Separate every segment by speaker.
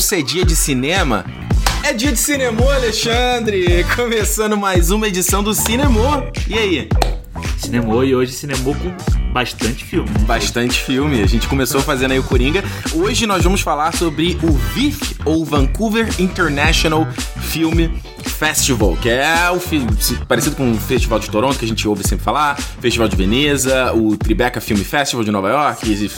Speaker 1: É dia de cinema, é dia de cinema, Alexandre! Começando mais uma edição do Cinema. E aí?
Speaker 2: Cinemou e hoje cinemou com bastante filme. né?
Speaker 1: Bastante filme. A gente começou fazendo aí o Coringa. Hoje nós vamos falar sobre o VIF, ou Vancouver International Film Festival, que é o fi- parecido com o Festival de Toronto, que a gente ouve sempre falar, Festival de Veneza, o Tribeca Film Festival de Nova York,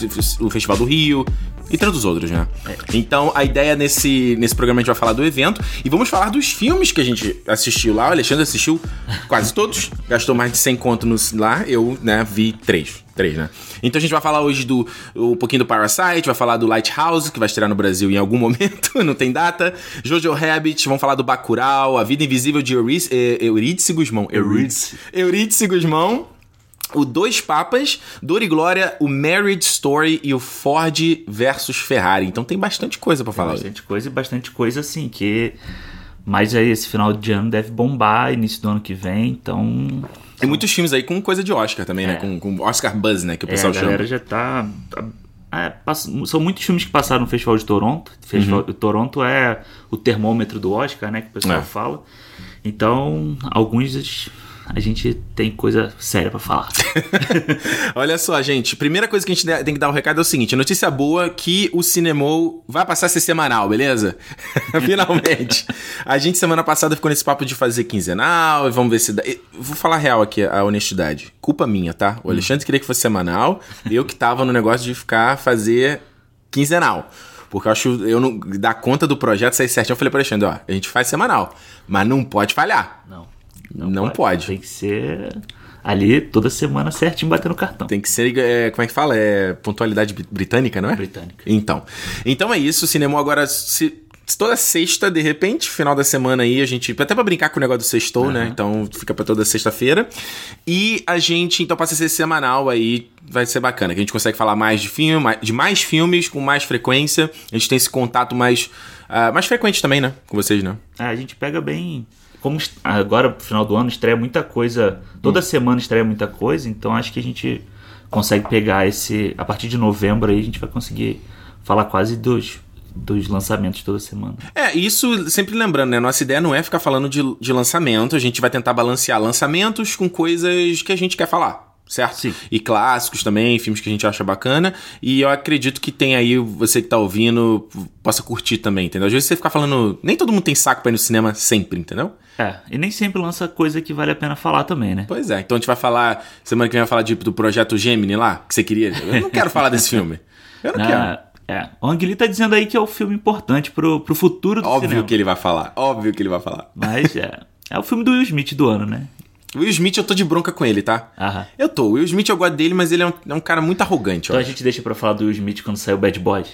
Speaker 1: o Festival do Rio. E tantos outros, né? Então, a ideia nesse, nesse programa a gente vai falar do evento e vamos falar dos filmes que a gente assistiu lá. O Alexandre assistiu quase todos, gastou mais de 100 conto no, lá. Eu, né, vi três. Três, né? Então a gente vai falar hoje do um pouquinho do Parasite, vai falar do Lighthouse, que vai estrear no Brasil em algum momento, não tem data. Jojo Rabbit, vamos falar do Bacurau, A Vida Invisível de Eurídice, eh, Eurídice Guzmão.
Speaker 2: Eurídice
Speaker 1: Guzmão. O Dois Papas, Dor e Glória, o Marriage Story e o Ford versus Ferrari. Então tem bastante coisa pra falar.
Speaker 2: Bastante coisa e bastante coisa assim, que mais aí esse final de ano deve bombar, início do ano que vem, então.
Speaker 1: Tem muitos filmes aí com coisa de Oscar também, né?
Speaker 2: É.
Speaker 1: Com, com Oscar Buzz, né? Que o
Speaker 2: É,
Speaker 1: pessoal
Speaker 2: a galera
Speaker 1: chama.
Speaker 2: já tá. tá- é, são muitos filmes que passaram no Festival de Toronto. Festival,
Speaker 1: Uhum.
Speaker 2: o Toronto é o termômetro do Oscar, né? Que o pessoal
Speaker 1: É.
Speaker 2: fala. Então, alguns a gente tem coisa séria pra falar.
Speaker 1: Olha só, gente. Primeira coisa que a gente tem que dar o recado é o seguinte: a notícia boa que o Cinemou vai passar a ser semanal, beleza? Finalmente. A gente semana passada ficou nesse papo de fazer quinzenal, e vamos ver se dá. e Vou falar real aqui, a honestidade. Culpa minha, tá? O Alexandre queria que fosse semanal, eu que tava no negócio de ficar fazer quinzenal. Porque eu acho, eu não dar conta do projeto sair certinho. Eu falei pro Alexandre, ó, a gente faz semanal, mas não pode falhar.
Speaker 2: Não.
Speaker 1: Não pode.
Speaker 2: Tem que ser ali toda semana certinho batendo cartão.
Speaker 1: Tem que ser, é, como é que fala? É pontualidade bri- britânica, não é?
Speaker 2: Britânica.
Speaker 1: Então. Então é isso, o cinema agora. Se, toda sexta, de repente, final da semana aí, a gente. Até pra brincar com o negócio do sextou, né? Então fica pra toda sexta-feira. E a gente, então, passa a ser semanal aí. Vai ser bacana, que a gente consegue falar mais de filme, mais- de mais filmes com mais frequência. A gente tem esse contato mais. ah, mais frequente também, né? Com vocês, né?
Speaker 2: É, a gente pega bem. Como agora, no final do ano, estreia muita coisa. Toda semana estreia muita coisa, então acho que a gente consegue pegar esse. A partir de novembro aí, a gente vai conseguir falar quase dos, dos lançamentos toda semana.
Speaker 1: É, isso sempre lembrando, né? Nossa ideia não é ficar falando de, de lançamento, a gente vai tentar balancear lançamentos com coisas que a gente quer falar. Certo?
Speaker 2: Sim.
Speaker 1: E clássicos também, filmes que a gente acha bacana. E eu acredito que tem aí, você que tá ouvindo, possa curtir também, entendeu? Às vezes você ficar falando. Nem todo mundo tem saco pra ir no cinema sempre, entendeu?
Speaker 2: É, e nem sempre lança coisa que vale a pena falar também, né?
Speaker 1: Pois é. Então a gente vai falar. Semana que vem vai falar de, do projeto Gemini lá, que você queria. Eu não quero falar desse filme. Eu não quero.
Speaker 2: Ah, é. O Angeli tá dizendo aí que é o filme importante pro, pro futuro do
Speaker 1: Óbvio
Speaker 2: cinema.
Speaker 1: que ele vai falar. Óbvio que ele vai falar.
Speaker 2: Mas é. É o filme do Will Smith do ano, né?
Speaker 1: Will Smith, eu tô de bronca com ele, tá?
Speaker 2: Aham.
Speaker 1: Eu tô. Will Smith eu gosto dele, mas ele é um, é um cara muito arrogante, ó.
Speaker 2: Então a gente deixa pra falar do Will Smith quando sair o Bad Boy.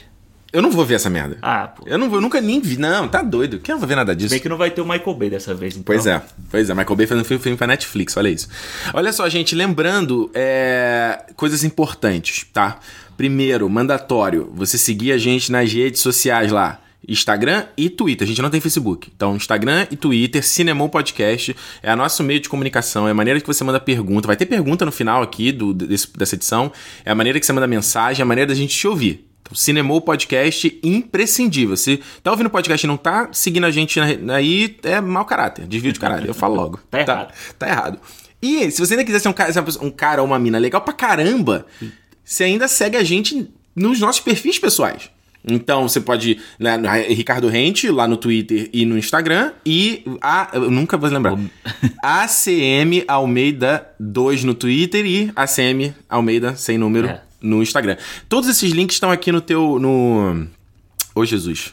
Speaker 1: Eu não vou ver essa merda.
Speaker 2: Ah, pô.
Speaker 1: Eu, não, eu nunca nem vi. Não, tá doido. Que eu não vou ver nada disso.
Speaker 2: Bem que não vai ter o Michael Bay dessa vez, então.
Speaker 1: Pois é, pois é. Michael Bay fazendo filme, filme pra Netflix, olha isso. Olha só, gente, lembrando é, coisas importantes, tá? Primeiro, mandatório, você seguir a gente nas redes sociais lá. Instagram e Twitter. A gente não tem Facebook. Então, Instagram e Twitter, Cinemou Podcast, é o nosso meio de comunicação, é a maneira que você manda pergunta. Vai ter pergunta no final aqui do, desse- dessa edição. É a maneira que você manda mensagem, é a maneira da gente te ouvir. Então, Cinemou Podcast imprescindível. Se tá ouvindo o podcast e não tá seguindo a gente aí, é mau caráter, desvio de caráter. Eu falo logo.
Speaker 2: Tá errado.
Speaker 1: Tá errado. E se você ainda quiser ser um cara, um cara ou uma mina legal pra caramba, você ainda segue a gente nos nossos perfis pessoais. Então você pode. Né, Ricardo Rente, lá no Twitter e no Instagram. E a. Eu nunca vou lembrar. ACM Almeida 2 no Twitter e ACM Almeida sem número
Speaker 2: É.
Speaker 1: no Instagram. Todos esses links estão aqui no teu. no. Ô Jesus.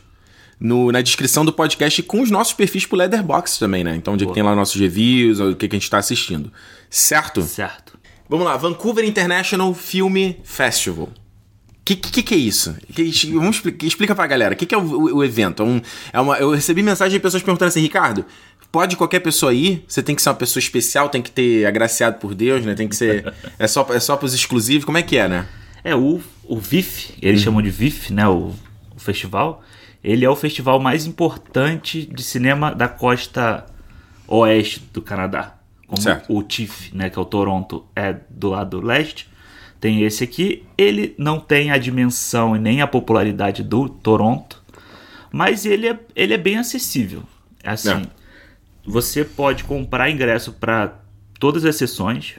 Speaker 1: No, na descrição do podcast com os nossos perfis pro Leatherbox também, né? Então, onde tem lá nossos reviews, o que, que a gente tá assistindo. Certo?
Speaker 2: Certo.
Speaker 1: Vamos lá, Vancouver International Film Festival. O que, que, que é isso? Que- vamos explicar, explica pra galera. O que, que é o, o- evento? É um- é uma, eu recebi mensagem de pessoas perguntando assim, Ricardo, pode qualquer pessoa ir? Você tem que ser uma pessoa especial, tem que ter agraciado por Deus, né? Tem que ser. É só, é só pros exclusivos. Como é que é, né?
Speaker 2: É, o, o VIF, eles chamam de VIF, né? O, o festival. Ele é o festival mais importante de cinema da costa oeste do Canadá. Como
Speaker 1: Certo.
Speaker 2: o TIFF, né? Que é o Toronto, é do lado leste. Tem esse aqui. Ele não tem a dimensão e nem a popularidade do Toronto. Mas ele é, ele é bem acessível. Assim,
Speaker 1: É.
Speaker 2: você pode comprar ingresso para todas as sessões.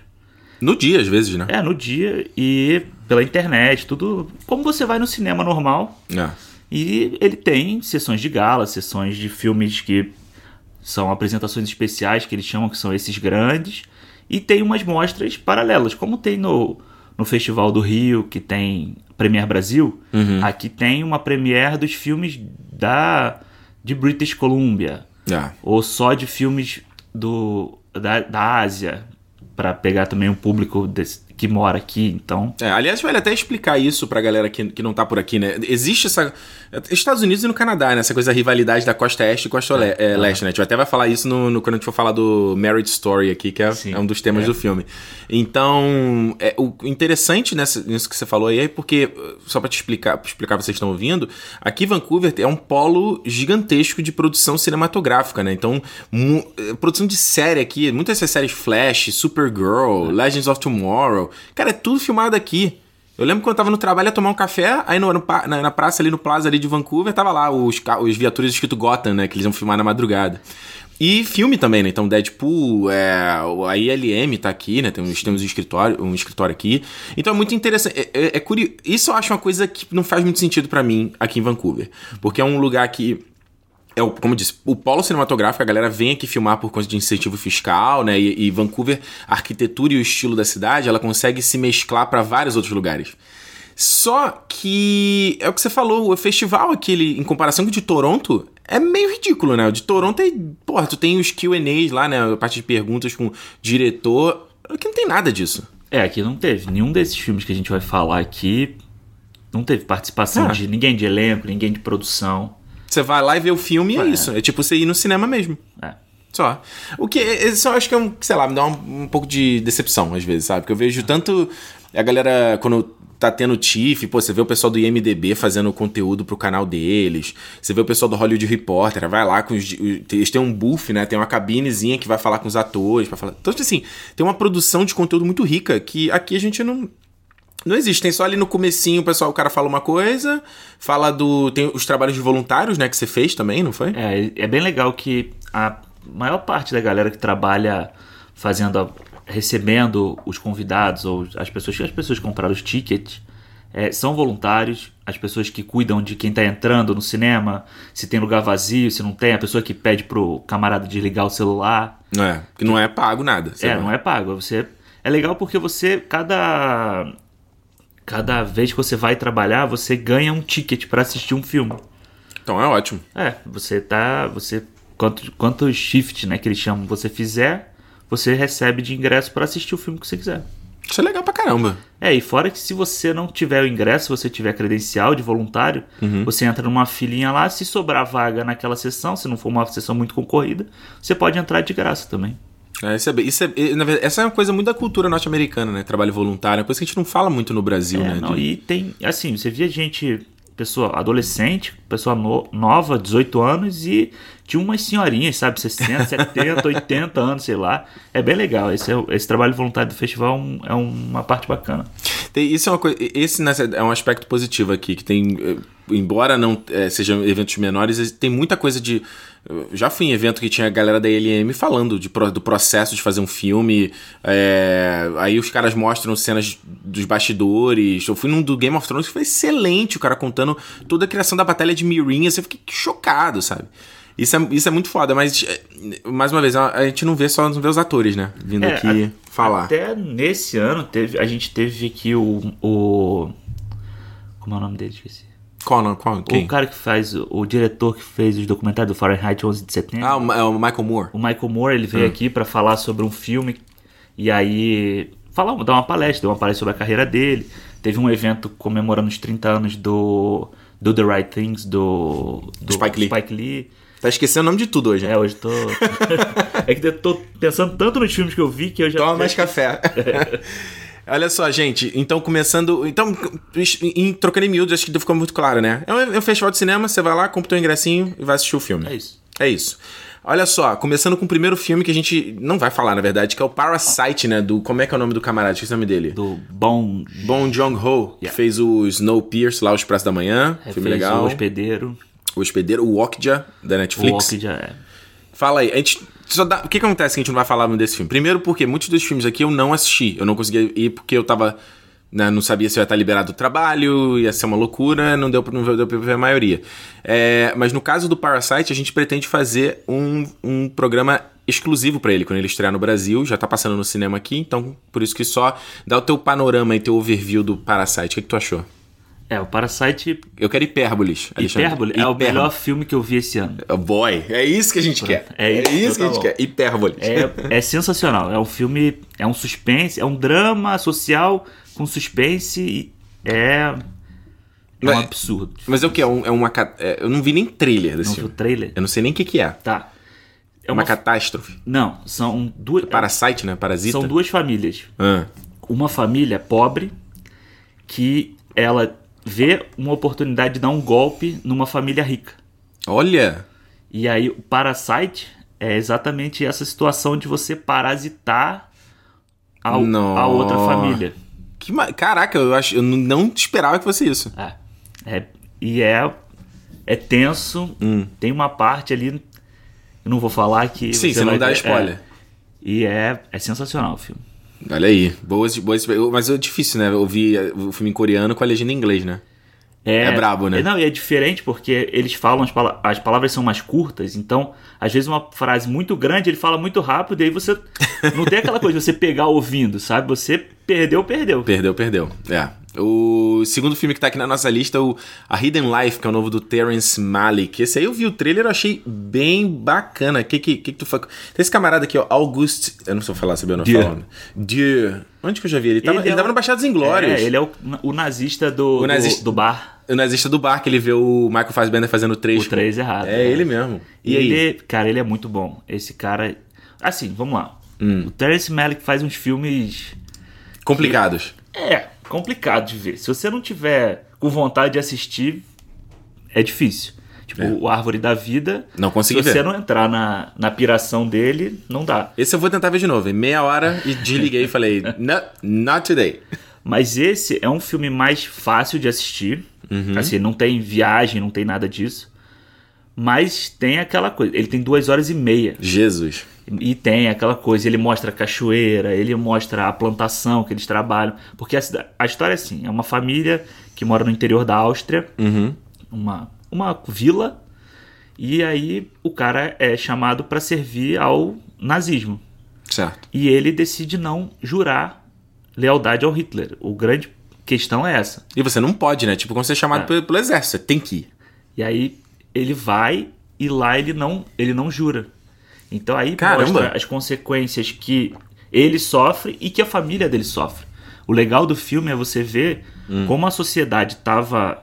Speaker 1: No dia, às vezes, né?
Speaker 2: É, no dia e pela internet, tudo como você vai no cinema normal.
Speaker 1: É.
Speaker 2: E ele tem sessões de gala, sessões de filmes que são apresentações especiais, que eles chamam que são esses grandes. E tem umas mostras paralelas, como tem no, no Festival do Rio, que tem Premier Brasil. Aqui tem uma premiere dos filmes da de British Columbia.
Speaker 1: É.
Speaker 2: Ou só de filmes do, da, da Ásia, para pegar também um público desse- que mora aqui. Então,
Speaker 1: É, aliás, vale até explicar isso pra galera que, que não tá por aqui, né? Existe essa. Estados Unidos e no Canadá, né? Essa coisa da rivalidade da costa este e costa le- é, leste, né? A gente até vai falar isso no, no- quando a gente for falar do Marriage Story aqui, que é, é um dos temas
Speaker 2: é.
Speaker 1: do filme. Então, é, o interessante nessa, nisso que você falou aí é porque, só pra te explicar, pra explicar pra vocês que estão ouvindo, aqui Vancouver é um polo gigantesco de produção cinematográfica, né? Então, eh, produção de série aqui, muitas dessas séries Flash, Supergirl, Legends of Tomorrow, cara, é tudo filmado aqui. Eu lembro quando eu tava no trabalho ia tomar um café, aí no, no na, na praça ali no plaza ali de Vancouver, tava lá os, os viaturas escrito Gotham, né? Que eles iam filmar na madrugada. E filme também, né? Então Deadpool, é, a ILM tá aqui, né? Temos, temos um, escritório, um escritório aqui. Então é muito interessante. É, é, é curio- Isso eu acho uma coisa que não faz muito sentido pra mim aqui em Vancouver. Porque é um lugar que é o, como eu disse, o polo cinematográfico, a galera vem aqui filmar por conta de incentivo fiscal, né? E, e Vancouver, a arquitetura e o estilo da cidade, ela consegue se mesclar para vários outros lugares. Só que é o que você falou, o festival aquele, em comparação com o de Toronto, é meio ridículo, né? O de Toronto é, porra, tu tem os Q&As lá, né? A parte de perguntas com o diretor, aqui não tem nada disso.
Speaker 2: é, aqui não teve. Nenhum desses filmes que a gente vai falar aqui não teve participação
Speaker 1: Ah.
Speaker 2: de ninguém de elenco, ninguém de produção.
Speaker 1: Você vai lá e vê o filme e é
Speaker 2: É.
Speaker 1: isso. É tipo você ir no cinema mesmo.
Speaker 2: É.
Speaker 1: Só. O que isso eu acho que é um, sei lá, me dá um, um pouco de decepção às vezes, sabe? Porque eu vejo tanto a galera quando tá tendo TIFF, pô, você vê o pessoal do IMDB fazendo conteúdo pro canal deles. Você vê o pessoal do Hollywood Reporter, vai lá com os eles têm um buff, né? Tem uma cabinezinha que vai falar com os atores para falar. Então, assim, tem uma produção de conteúdo muito rica que aqui a gente não não existe, tem só ali no comecinho o pessoal, o cara fala uma coisa, fala do. Tem os trabalhos de voluntários, né, que você fez também, não foi?
Speaker 2: É, é bem legal que a maior parte da galera que trabalha fazendo, a- recebendo os convidados ou as pessoas, as pessoas que compraram os tickets é, são voluntários, as pessoas que cuidam de quem tá entrando no cinema, se tem lugar vazio, se não tem, a pessoa que pede pro camarada desligar o celular.
Speaker 1: Não é, que não é pago nada.
Speaker 2: É, não é pago. Você é legal porque você cada cada vez que você vai trabalhar, você ganha um ticket para assistir um filme.
Speaker 1: Então é ótimo.
Speaker 2: É, você tá, você quanto quantos shift, né, que eles chamam, você fizer, você recebe de ingresso para assistir o filme que você quiser.
Speaker 1: Isso é legal pra caramba.
Speaker 2: É, e fora que se você não tiver o ingresso, se você tiver credencial de voluntário, você entra numa filinha lá, se sobrar vaga naquela sessão, se não for uma sessão muito concorrida, você pode entrar de graça também.
Speaker 1: É, isso é, isso é- verdade, essa é uma coisa muito da cultura norte-americana, né? Trabalho voluntário. É coisa que a gente não fala muito no Brasil,
Speaker 2: É,
Speaker 1: né?
Speaker 2: não,
Speaker 1: de-
Speaker 2: e tem, assim, você via gente, pessoa adolescente, pessoa no- nova, 18 anos, e tinha umas senhorinhas, sabe, 60, 70, 80 anos, sei lá. É bem legal. Esse, é esse trabalho voluntário do festival é um- é uma parte bacana.
Speaker 1: Tem- isso é uma coisa. Esse né, é um aspecto positivo aqui, que tem. eh, Embora não eh, sejam eventos menores, tem muita coisa de. Eu Já fui em evento que tinha a galera da LM falando de, do processo de fazer um filme. eh, aí os caras mostram cenas dos bastidores. Eu fui num do Game of Thrones que foi excelente, o cara contando toda a criação da batalha de Meereen. Assim, eu fiquei chocado, sabe? Isso é, isso é muito foda, mas, eh, mais uma vez, a, a gente não vê só não vê os atores, né? Vindo
Speaker 2: É,
Speaker 1: aqui
Speaker 2: a-
Speaker 1: falar.
Speaker 2: Até nesse ano teve, a gente teve aqui o, o. Como é o nome dele? Esqueci.
Speaker 1: Não? Qual? Quem?
Speaker 2: O cara que faz. O, diretor que fez os documentários do Fahrenheit 11 de setembro.
Speaker 1: Ah, o, é o Michael Moore.
Speaker 2: O Michael Moore ele
Speaker 1: Hum.
Speaker 2: veio aqui pra falar sobre um filme e aí falar, dar uma palestra, deu uma palestra sobre a carreira dele. Teve um evento comemorando os 30 anos do Do the Right Things do, do
Speaker 1: Spike Lee.
Speaker 2: Spike Lee.
Speaker 1: Tá esquecendo o nome de tudo hoje, né?
Speaker 2: É, hoje tô É que eu tô pensando tanto nos filmes que eu vi que eu já
Speaker 1: Toma mais café. Olha só, gente. Então, começando. Então, em, trocando em miúdos, acho que ficou muito claro, né? É um, é um festival de cinema, você vai lá, compra o teu ingressinho e vai assistir o filme.
Speaker 2: É isso.
Speaker 1: É isso. Olha só, começando com o primeiro filme que a gente não vai falar, na verdade, que é o Parasite, né? Do. Como é que é o nome do camarada? Esqueci o nome dele.
Speaker 2: Do Bom
Speaker 1: Bong Joon-ho, que
Speaker 2: Yeah.
Speaker 1: fez o Snowpiercer lá, O Expresso da Manhã.
Speaker 2: é,
Speaker 1: filme legal.
Speaker 2: O Hospedeiro.
Speaker 1: O Hospedeiro, o Okja, da
Speaker 2: O
Speaker 1: Netflix.
Speaker 2: Walk já é.
Speaker 1: Fala aí, a gente dá... O que, acontece que a gente não vai falar desse filme? Primeiro porque muitos dos filmes aqui eu não assisti. Eu não consegui ir porque eu tava... né, não sabia se eu ia estar liberado do trabalho, ia ser uma loucura, não deu, pra- não deu pra ver a maioria. É, mas no caso do Parasite, a gente pretende fazer um, um programa exclusivo pra ele, quando ele estrear no Brasil, já tá passando no cinema aqui, então por isso que só dá o teu panorama e teu overview do Parasite. O que, que tu achou?
Speaker 2: É, o Parasite
Speaker 1: Eu quero hipérboles. Alexandre.
Speaker 2: Hipérbole é o
Speaker 1: Hipérbole.
Speaker 2: melhor filme que eu vi esse ano.
Speaker 1: Oh, Boy, é isso que a gente quer.
Speaker 2: É isso,
Speaker 1: que a
Speaker 2: então
Speaker 1: gente
Speaker 2: tá bom.
Speaker 1: quer. Hipérboles.
Speaker 2: É, é sensacional. É um filme, é um suspense, é um drama social com suspense e é, é um
Speaker 1: Mas-
Speaker 2: absurdo.
Speaker 1: Mas é o que? É, um- é uma. é, eu não vi nem trailer desse
Speaker 2: Não o
Speaker 1: filme.
Speaker 2: trailer?
Speaker 1: Eu não sei nem o que, que é.
Speaker 2: Tá.
Speaker 1: É uma catástrofe.
Speaker 2: Não, são duas.
Speaker 1: Parasite, né? Parasita.
Speaker 2: São duas famílias.
Speaker 1: Ah,
Speaker 2: Uma família pobre que ela vê uma oportunidade de dar um golpe numa família rica.
Speaker 1: Olha!
Speaker 2: E aí o Parasite é exatamente essa situação de você parasitar a, a outra família.
Speaker 1: Que ma... Caraca, eu, acho, eu não- esperava que fosse isso.
Speaker 2: É. É- e é, é tenso.
Speaker 1: Hum.
Speaker 2: Tem uma parte ali. Eu não vou falar que.
Speaker 1: Sim, você não
Speaker 2: vai
Speaker 1: dá
Speaker 2: ver-
Speaker 1: spoiler.
Speaker 2: é. e é, é sensacional o filme.
Speaker 1: Olha aí. Boas, boas. Mas é difícil, né? Ouvir o filme em coreano com a legenda em inglês, né? É brabo, né?
Speaker 2: é- Não, e é diferente porque eles falam, as, pala- as palavras são mais curtas, então, às vezes, uma frase muito grande, ele fala muito rápido, e aí você. Não tem aquela coisa de você pegar ouvindo, sabe? Você perdeu, perdeu.
Speaker 1: Perdeu, perdeu. É. O segundo filme que tá aqui na nossa lista é o A Hidden Life, que é o novo do Terrence Malick. Esse aí eu vi o trailer eu achei bem bacana. O que, que, que, que tu foi. Tem esse camarada aqui, ó, August. Eu não sei falar, sabia? Eu não
Speaker 2: Dieu.
Speaker 1: falo. Dieu. Onde que eu já vi ele? Ele tava, ele
Speaker 2: é
Speaker 1: tava
Speaker 2: o-
Speaker 1: no Baixados Inglórios.
Speaker 2: É, ele é o, o nazista do,
Speaker 1: O nazista-
Speaker 2: do, do bar.
Speaker 1: O nazista do bar, que ele vê o Michael Fassbender fazendo 3.
Speaker 2: O 3 errado.
Speaker 1: É, ele mesmo.
Speaker 2: E,
Speaker 1: E, aí?
Speaker 2: ele, cara, ele é muito bom. Esse cara. Assim, vamos lá.
Speaker 1: Hum.
Speaker 2: O Terence Malick faz uns filmes.
Speaker 1: Complicados.
Speaker 2: É, complicado de ver. Se você não tiver com vontade de assistir, é difícil. Tipo, o Árvore da Vida.
Speaker 1: Não consegui
Speaker 2: Se você
Speaker 1: ver.
Speaker 2: não entrar na, na piração dele, não dá.
Speaker 1: Esse eu vou tentar ver de novo. Em meia hora e desliguei e falei, "No, not today.
Speaker 2: Mas esse é um filme mais fácil de assistir.
Speaker 1: Uhum.
Speaker 2: Assim, não tem viagem, não tem nada disso. Mas tem aquela coisa. Ele tem duas horas e meia.
Speaker 1: Jesus.
Speaker 2: E tem aquela coisa, ele mostra a cachoeira, ele mostra a plantação que eles trabalham. Porque a, a história é assim: é uma família que mora no interior da Áustria,
Speaker 1: Uhum.
Speaker 2: uma, uma vila, e aí o cara é chamado para servir ao nazismo.
Speaker 1: Certo.
Speaker 2: E ele decide não jurar lealdade ao Hitler. O grande questão é essa.
Speaker 1: E você não pode, né? Tipo, quando você é chamado
Speaker 2: É.
Speaker 1: pelo, pelo exército, você tem que ir.
Speaker 2: E aí ele vai e lá ele não, ele não jura. Então aí
Speaker 1: Caramba.
Speaker 2: mostra as consequências que ele sofre e que a família dele sofre. O legal do filme é você ver como a sociedade estava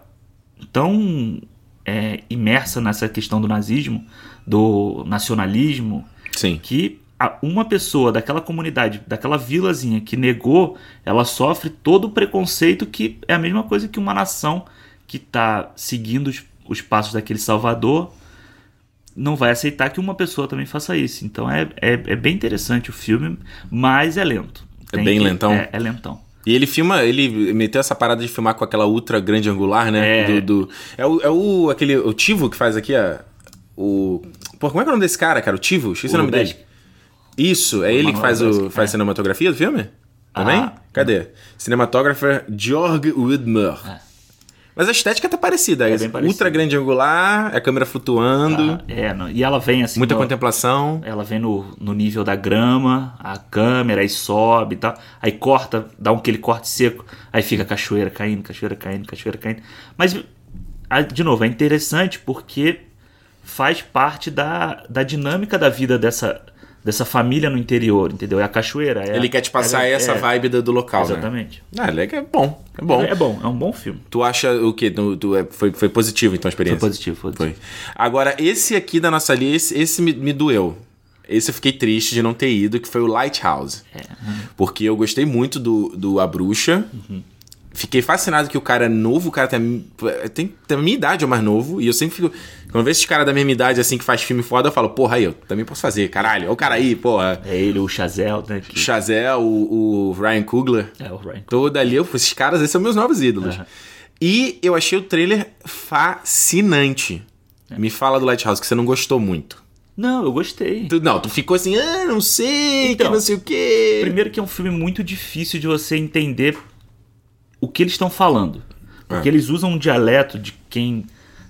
Speaker 2: tão é, imersa nessa questão do nazismo, do nacionalismo,
Speaker 1: Sim.
Speaker 2: que a- uma pessoa daquela comunidade, daquela vilazinha que negou, ela sofre todo o preconceito que é a mesma coisa que uma nação que está seguindo os, os passos daquele Salvador não vai aceitar que uma pessoa também faça isso. Então é, é, é bem interessante o filme, mas é lento.
Speaker 1: É bem lentão?
Speaker 2: É, é lentão.
Speaker 1: E ele filma, ele meteu essa parada de filmar com aquela ultra grande angular, né?
Speaker 2: É.
Speaker 1: Do, do- é, o, é o aquele o Tivo que faz aqui a o Pô, como é que é o nome desse cara, cara? O Tivo? Esqueci o,
Speaker 2: O
Speaker 1: nome dele. Isso, é ele que
Speaker 2: Manuel
Speaker 1: faz o faz
Speaker 2: é.
Speaker 1: cinematografia do filme? Também?
Speaker 2: Ah.
Speaker 1: Cadê? Cinematógrafo Georg Widmer.
Speaker 2: É.
Speaker 1: Mas a estética tá parecida,
Speaker 2: É
Speaker 1: é
Speaker 2: bem parecida.
Speaker 1: ultra grande angular, a câmera flutuando,
Speaker 2: Ah, é, não- e ela vem assim.
Speaker 1: muita
Speaker 2: no-
Speaker 1: contemplação.
Speaker 2: Ela vem no, no nível da grama, a câmera, aí sobe e tal. Aí corta, dá um aquele corte seco, aí fica cachoeira caindo, cachoeira caindo, cachoeira caindo. Mas, a- de novo, é interessante porque faz parte da, da dinâmica da vida dessa, dessa família no interior, entendeu? É a cachoeira. é
Speaker 1: Ele
Speaker 2: a-
Speaker 1: quer te passar
Speaker 2: é-
Speaker 1: essa
Speaker 2: é,
Speaker 1: vibe do, do local, né?
Speaker 2: Exatamente.
Speaker 1: Ah, legal, é bom, é bom.
Speaker 2: É bom, é um bom filme.
Speaker 1: Tu acha o quê? Tu, tu- é- foi, foi positivo, então, a
Speaker 2: Foi
Speaker 1: experiência?
Speaker 2: positivo, foi positivo.
Speaker 1: Foi. Agora, esse aqui da nossa lista, esse, esse me, me doeu. Esse eu fiquei triste de não ter ido, que foi o Lighthouse.
Speaker 2: É.
Speaker 1: Porque eu gostei muito do, do A Bruxa. Fiquei fascinado que o cara é novo, o cara tem, tem, tem a minha idade, é o mais novo. E eu sempre fico. Quando eu vejo esses caras da mesma idade, assim, que faz filme foda, eu falo, porra, aí, eu também posso fazer, caralho. Olha o cara aí, porra.
Speaker 2: É ele, o Chazel, né? Que,
Speaker 1: Chazel, o, o Ryan Coogler.
Speaker 2: é o Ryan.
Speaker 1: Todo ali, eu, esses caras, esses são meus novos ídolos.
Speaker 2: Aham.
Speaker 1: E eu achei o trailer fascinante. Me fala do Lighthouse, que você não gostou muito.
Speaker 2: Não, eu gostei.
Speaker 1: Tu- não, tu ficou assim, ah, não sei,
Speaker 2: Então,
Speaker 1: que não sei o quê.
Speaker 2: Primeiro que é um filme muito difícil de você entender o que eles estão falando. Porque
Speaker 1: É.
Speaker 2: eles usam um dialeto de quem.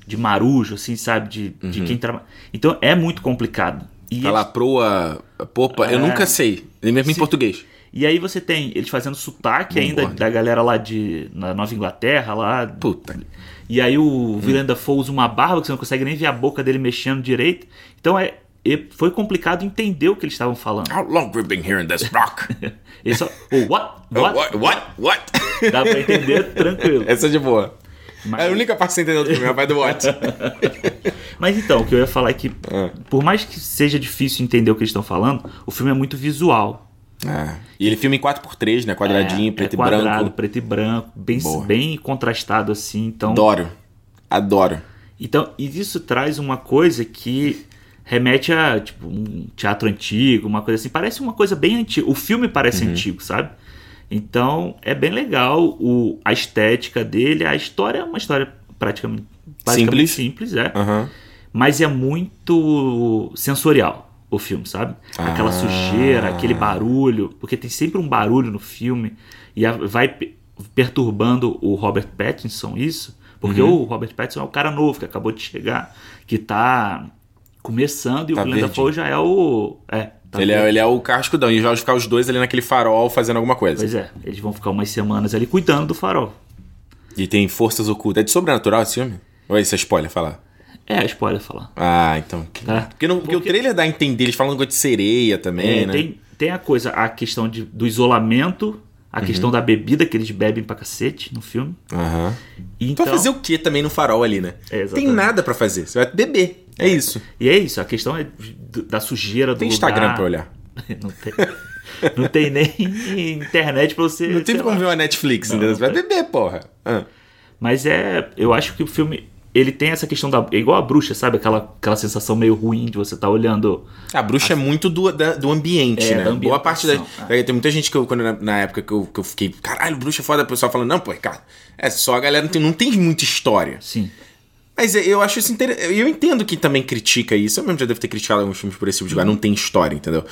Speaker 2: de marujo, assim, sabe? De, de
Speaker 1: Uhum.
Speaker 2: quem trabalha. Então é muito complicado. E,
Speaker 1: Fala
Speaker 2: eles-
Speaker 1: proa, popa, eu
Speaker 2: É.
Speaker 1: nunca sei. Mesmo em português.
Speaker 2: e aí você tem eles fazendo sotaque
Speaker 1: Bom
Speaker 2: ainda
Speaker 1: bordo.
Speaker 2: da galera lá de. na Nova Inglaterra, lá.
Speaker 1: Puta.
Speaker 2: E aí o Willem Dafoe usa uma barba que você não consegue nem ver a boca dele mexendo direito. Então é. E Foi complicado entender o que eles estavam falando.
Speaker 1: How long we've been here in this rock?
Speaker 2: Eles só. Oh, what?
Speaker 1: Oh,
Speaker 2: What?
Speaker 1: what? What? What?
Speaker 2: Dá pra entender tranquilo.
Speaker 1: Essa é de boa.
Speaker 2: Mas-
Speaker 1: É a única parte que você entendeu do filme, é parte do what.
Speaker 2: Mas então, o que eu ia falar é que,
Speaker 1: É.
Speaker 2: por mais que seja difícil entender o que eles estão falando, o filme é muito visual.
Speaker 1: É. E ele filma em 4x3, né? Quadradinho,
Speaker 2: é,
Speaker 1: preto
Speaker 2: é
Speaker 1: e
Speaker 2: quadrado,
Speaker 1: branco.
Speaker 2: preto e branco, bem,
Speaker 1: Boa.
Speaker 2: bem contrastado assim. Então,
Speaker 1: Adoro. Adoro.
Speaker 2: então, e isso traz uma coisa que remete a tipo um teatro antigo, uma coisa assim. Parece uma coisa bem antiga. O filme parece
Speaker 1: Uhum.
Speaker 2: antigo, sabe? Então, é bem legal o, a estética dele. A história é uma história praticamente, basicamente
Speaker 1: Simples.
Speaker 2: simples, é.
Speaker 1: Aham.
Speaker 2: Mas é muito sensorial o filme, sabe? Aquela
Speaker 1: Ah.
Speaker 2: sujeira, aquele barulho, porque tem sempre um barulho no filme e vai pe- perturbando o Robert Pattinson isso, porque
Speaker 1: Uhum.
Speaker 2: o Robert Pattinson é o cara novo que acabou de chegar, que tá começando e
Speaker 1: Tá
Speaker 2: o Willem
Speaker 1: verde.
Speaker 2: Dafoe já é o é, tá
Speaker 1: ele, é, ele é o cascudão. E já vai ficar os dois ali naquele farol fazendo alguma coisa.
Speaker 2: Pois é, eles vão ficar umas semanas ali cuidando do farol.
Speaker 1: E tem forças ocultas. É de sobrenatural esse filme? Ou isso é spoiler falar?
Speaker 2: É, spoiler falar.
Speaker 1: Ah, então.
Speaker 2: Tá.
Speaker 1: Porque, não- porque o
Speaker 2: Porque-
Speaker 1: trailer dá a entender, eles falam coisa de sereia também,
Speaker 2: É,
Speaker 1: né?
Speaker 2: tem, tem a coisa, a questão de, do isolamento, a
Speaker 1: Uhum.
Speaker 2: questão da bebida que eles bebem pra cacete no filme.
Speaker 1: Aham.
Speaker 2: E
Speaker 1: Tu
Speaker 2: Então,
Speaker 1: fazer o que também no farol ali, né?
Speaker 2: É,
Speaker 1: tem nada pra fazer. Você vai beber. É isso.
Speaker 2: E é isso, a questão é da sujeira do
Speaker 1: Tem
Speaker 2: lugar.
Speaker 1: Instagram pra olhar.
Speaker 2: não tem. Não tem nem internet pra você.
Speaker 1: Não tem como
Speaker 2: lá.
Speaker 1: ver uma Netflix, entendeu? Você vai beber, porra. Ah.
Speaker 2: Mas é. Eu acho que o filme. Ele tem essa questão da. É igual a bruxa, sabe? Aquela, aquela sensação meio ruim de você estar olhando.
Speaker 1: A bruxa é muito do, da- do ambiente,
Speaker 2: É,
Speaker 1: né? Boa parte da.
Speaker 2: ambientação,
Speaker 1: Tem muita gente que eu, quando, na, na época que eu, que eu fiquei, caralho, bruxa é foda, o pessoal falando, não, pô, cara, é só a galera não tem, não tem muita história.
Speaker 2: Sim.
Speaker 1: Mas eu acho isso interessante. Eu entendo que também critica isso. Eu mesmo já devo ter criticado alguns filmes por esse tipo de lugar. Não tem história, entendeu?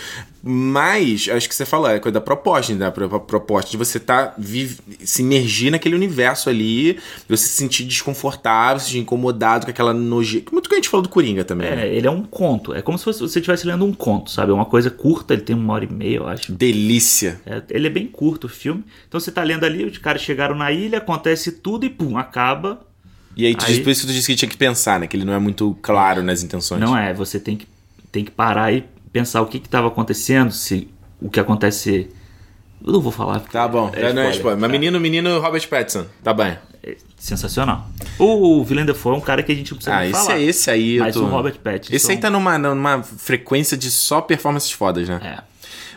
Speaker 1: Mas, acho que você falou, é coisa da proposta, né? A proposta de você tá, vive, se imergir naquele universo ali, você se sentir desconfortável, se sentir incomodado com aquela nojeira. Muito que a gente falou do Coringa também. né?
Speaker 2: É, ele é um conto. É como se você estivesse lendo um conto, sabe? É uma coisa curta, ele tem uma hora e meia, eu acho.
Speaker 1: Delícia.
Speaker 2: É, ele é bem curto o filme. Então você tá lendo ali, os caras chegaram na ilha, acontece tudo e pum, acaba.
Speaker 1: E aí,
Speaker 2: Aí-
Speaker 1: por isso que tu disse que tinha que pensar, né? Que ele não é muito claro nas intenções.
Speaker 2: Não é, você tem que, tem que parar e pensar o que estava acontecendo, se o que acontece. Eu não vou falar.
Speaker 1: Tá bom, já não é spoiler. Mas
Speaker 2: Tá.
Speaker 1: menino, menino Robert Pattinson. Tá bem.
Speaker 2: É sensacional. O, o Willem Dafoe é um cara que a gente não precisa
Speaker 1: Ah, esse,
Speaker 2: falar.
Speaker 1: é esse aí.
Speaker 2: Mas
Speaker 1: tô...
Speaker 2: o Robert Pattinson...
Speaker 1: Esse aí tá numa, numa frequência de só performances fodas, né?
Speaker 2: É.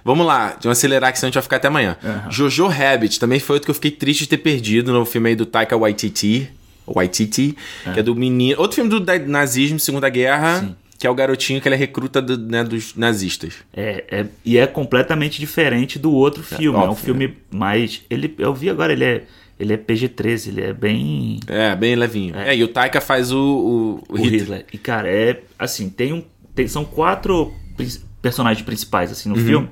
Speaker 1: Vamos lá, vamos acelerar que senão a gente vai ficar até amanhã.
Speaker 2: Aham.
Speaker 1: Jojo Rabbit também foi outro que eu fiquei triste de ter perdido no filme aí do Taika Waititi. Waititi, que é do menino. Outro filme do nazismo, Segunda Guerra,
Speaker 2: Sim.
Speaker 1: que é o garotinho que ele é recruta do- né, dos nazistas.
Speaker 2: É, é- e é completamente diferente do outro filme. É, um
Speaker 1: óbvio,
Speaker 2: filme mais. Ele, eu vi agora, ele é, ele é PG-13, ele é bem.
Speaker 1: É, bem levinho. É, e o Taika faz o, o, o
Speaker 2: O
Speaker 1: Hitler.
Speaker 2: Hitler. E, cara, é. Assim, tem um. tem- são quatro personagens principais, assim,
Speaker 1: Uhum.
Speaker 2: no filme.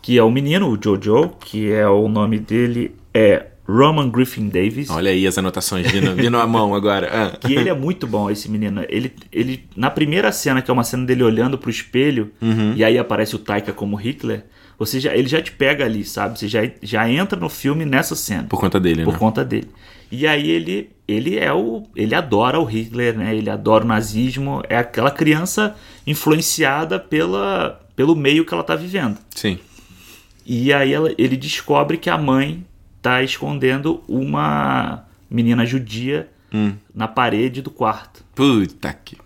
Speaker 2: Que é o menino, o Jojo, que é o nome dele é Roman Griffin Davis.
Speaker 1: Olha aí as anotações vindo, vindo à mão agora. Ah.
Speaker 2: Que ele é muito bom, esse menino. Ele, ele, na primeira cena, que é uma cena dele olhando pro espelho,
Speaker 1: Uhum.
Speaker 2: e aí aparece o Taika como Hitler, você já, ele já te pega ali, sabe? Você já, já entra no filme nessa cena.
Speaker 1: Por conta dele,
Speaker 2: por
Speaker 1: né?
Speaker 2: conta dele. E aí ele, ele é o. Ele adora o Hitler, né? Ele adora o nazismo. É aquela criança influenciada pela, pelo meio que ela tá vivendo.
Speaker 1: Sim.
Speaker 2: E aí ela- ele descobre que a mãe tá escondendo uma menina judia
Speaker 1: Hum.
Speaker 2: na parede do quarto.
Speaker 1: Puta que.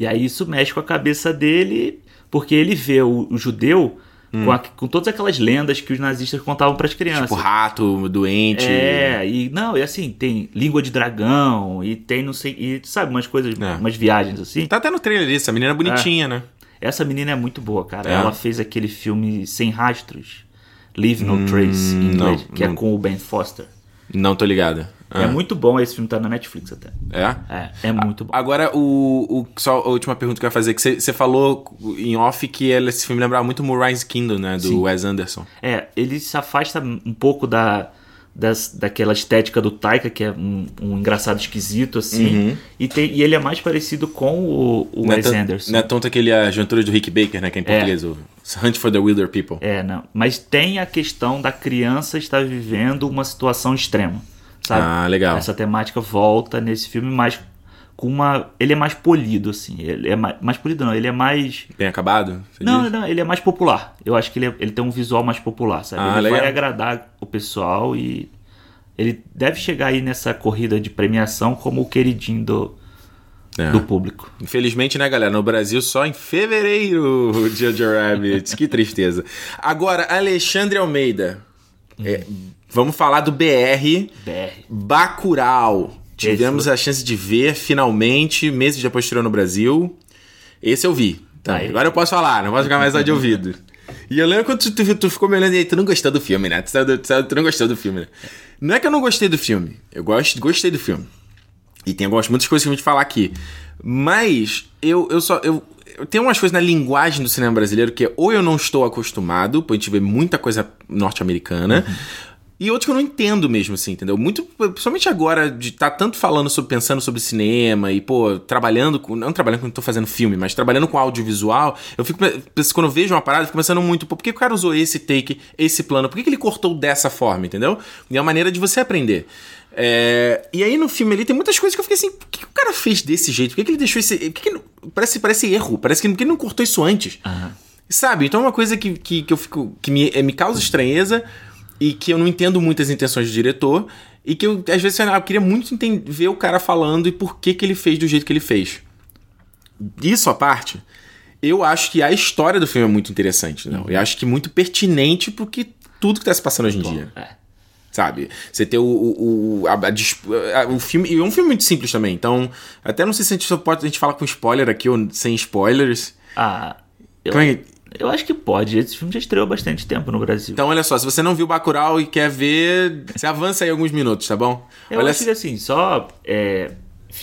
Speaker 2: E aí isso mexe com a cabeça dele, porque ele vê o, o judeu com, a- com todas aquelas lendas que os nazistas contavam para as crianças.
Speaker 1: Tipo, rato, doente.
Speaker 2: É, e não, e assim, tem língua de dragão, e tem não sei, e sabe, umas coisas,
Speaker 1: É.
Speaker 2: umas viagens assim.
Speaker 1: Tá até no trailer isso, a menina é bonitinha, né?
Speaker 2: Essa menina é muito boa, cara.
Speaker 1: É.
Speaker 2: Ela fez aquele filme Sem Rastros, Leave No Trace, em
Speaker 1: não,
Speaker 2: inglês, que
Speaker 1: não.
Speaker 2: é com o Ben Foster.
Speaker 1: Não tô ligado.
Speaker 2: É muito bom, esse filme tá na Netflix até.
Speaker 1: É?
Speaker 2: É, é muito bom.
Speaker 1: Agora, o, o, só a última pergunta que eu ia fazer, que você você falou em off que ele- esse filme lembrava muito Moonrise Kingdom, né? Do
Speaker 2: Sim.
Speaker 1: Wes Anderson.
Speaker 2: É, ele se afasta um pouco da, das, daquela estética do Taika, que é um, um engraçado esquisito, assim. E, tem, e ele é mais parecido com o, o
Speaker 1: Uhum. É
Speaker 2: Wes Anderson.
Speaker 1: Não é tanto aquele A Aventura do Rick Baker, né? Que é em português, o Hunt for the Wilder People.
Speaker 2: É, não. Mas tem a questão da criança estar vivendo uma situação extrema, sabe?
Speaker 1: Ah, legal.
Speaker 2: Essa temática volta nesse filme mais com uma... Ele é mais polido, assim. Ele é mais, mais polido não, ele é mais...
Speaker 1: Bem acabado?
Speaker 2: Não, não, ele é mais popular. Eu acho que ele, é- ele tem um visual mais popular, sabe?
Speaker 1: Ah,
Speaker 2: ele
Speaker 1: legal.
Speaker 2: vai agradar o pessoal e ele deve chegar aí nessa corrida de premiação como o queridinho do,
Speaker 1: É.
Speaker 2: do público.
Speaker 1: Infelizmente, né, galera? No Brasil só em fevereiro o Jojo Rabbit. que tristeza. Agora, Alexandre Almeida. É, vamos falar do BR
Speaker 2: BR.
Speaker 1: Bacurau. Tivemos a chance de ver finalmente, meses depois estreou no Brasil. Esse eu vi. Tá,
Speaker 2: Aí.
Speaker 1: agora eu posso falar, não posso ficar mais só de ouvido. E eu lembro quando tu, tu, tu ficou me olhando e aí, tu não gostou do filme, né? Tu, tu, tu não gostou do filme, né? Não é que eu não gostei do filme. Eu gosto, gostei do filme. E tem algumas muitas coisas que a gente falar aqui. Mas eu, eu só. Eu, eu tenho umas coisas na linguagem do cinema brasileiro que é, ou eu não estou acostumado, porque a gente vê muita coisa norte-americana. E outros que eu não entendo mesmo, assim, entendeu? Muito, principalmente agora, de estar tanto falando sobre, pensando sobre cinema e, pô, trabalhando com. Não trabalhando quando eu tô fazendo filme, mas trabalhando com audiovisual, eu fico. Quando eu vejo uma parada, eu fico pensando muito, pô, por que o cara usou esse take, esse plano? Por que, que ele cortou dessa forma, entendeu? E é uma maneira de você aprender. É, e aí no filme ali tem muitas coisas que eu fiquei assim, por que, o cara fez desse jeito? Por que, que ele deixou esse. Que que parece, parece erro, parece que, ele não cortou isso antes. Sabe? Então é uma coisa que, que, que eu fico. que me, eh, me causa estranheza e que eu não entendo muito as intenções do diretor. E que eu, às vezes, sei lá, eu queria muito enten- ver o cara falando e por que, que ele fez do jeito que ele fez. Isso à parte, eu acho que a história do filme é muito interessante, não? Eu acho que muito pertinente porque tudo que tá se passando hoje em dia.
Speaker 2: É.
Speaker 1: Sabe? Você ter o, o, o, a- a o filme. E é um filme muito simples também. Então, até não sei se a gente pode a gente fala com spoiler aqui ou sem spoilers.
Speaker 2: Ah, eu,
Speaker 1: Como é
Speaker 2: eu acho que pode. Esse filme já estreou há bastante tempo no Brasil.
Speaker 1: Então, olha só, se você não viu Bacurau e quer ver, você avança aí alguns minutos, tá bom?
Speaker 2: Eu
Speaker 1: olha
Speaker 2: acho que assim, só. é,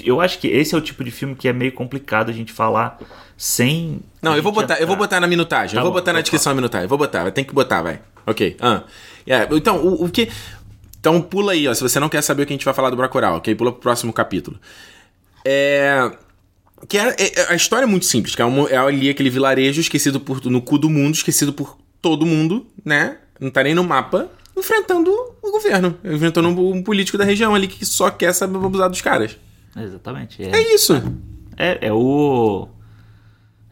Speaker 2: eu acho que esse é o tipo de filme que é meio complicado a gente falar sem.
Speaker 1: Não, eu vou botar, eu vou
Speaker 2: entrar.
Speaker 1: botar na minutagem.
Speaker 2: Tá
Speaker 1: eu vou
Speaker 2: bom,
Speaker 1: botar na descrição a minutagem. Eu vou botar, tem que botar, vai. Ok. Ah. É, então, o, o que. Então pula aí, ó. Se você não quer saber o que a gente vai falar do Bacurau, ok? Pula pro próximo capítulo. É. Que é, é- a história é muito simples, que é, uma- é ali aquele vilarejo esquecido por, no cu do mundo, esquecido por todo mundo, né? Não tá nem no mapa, enfrentando o governo, enfrentando um, um político da região ali que só quer saber abusar dos caras.
Speaker 2: Exatamente.
Speaker 1: É isso.
Speaker 2: É, é o.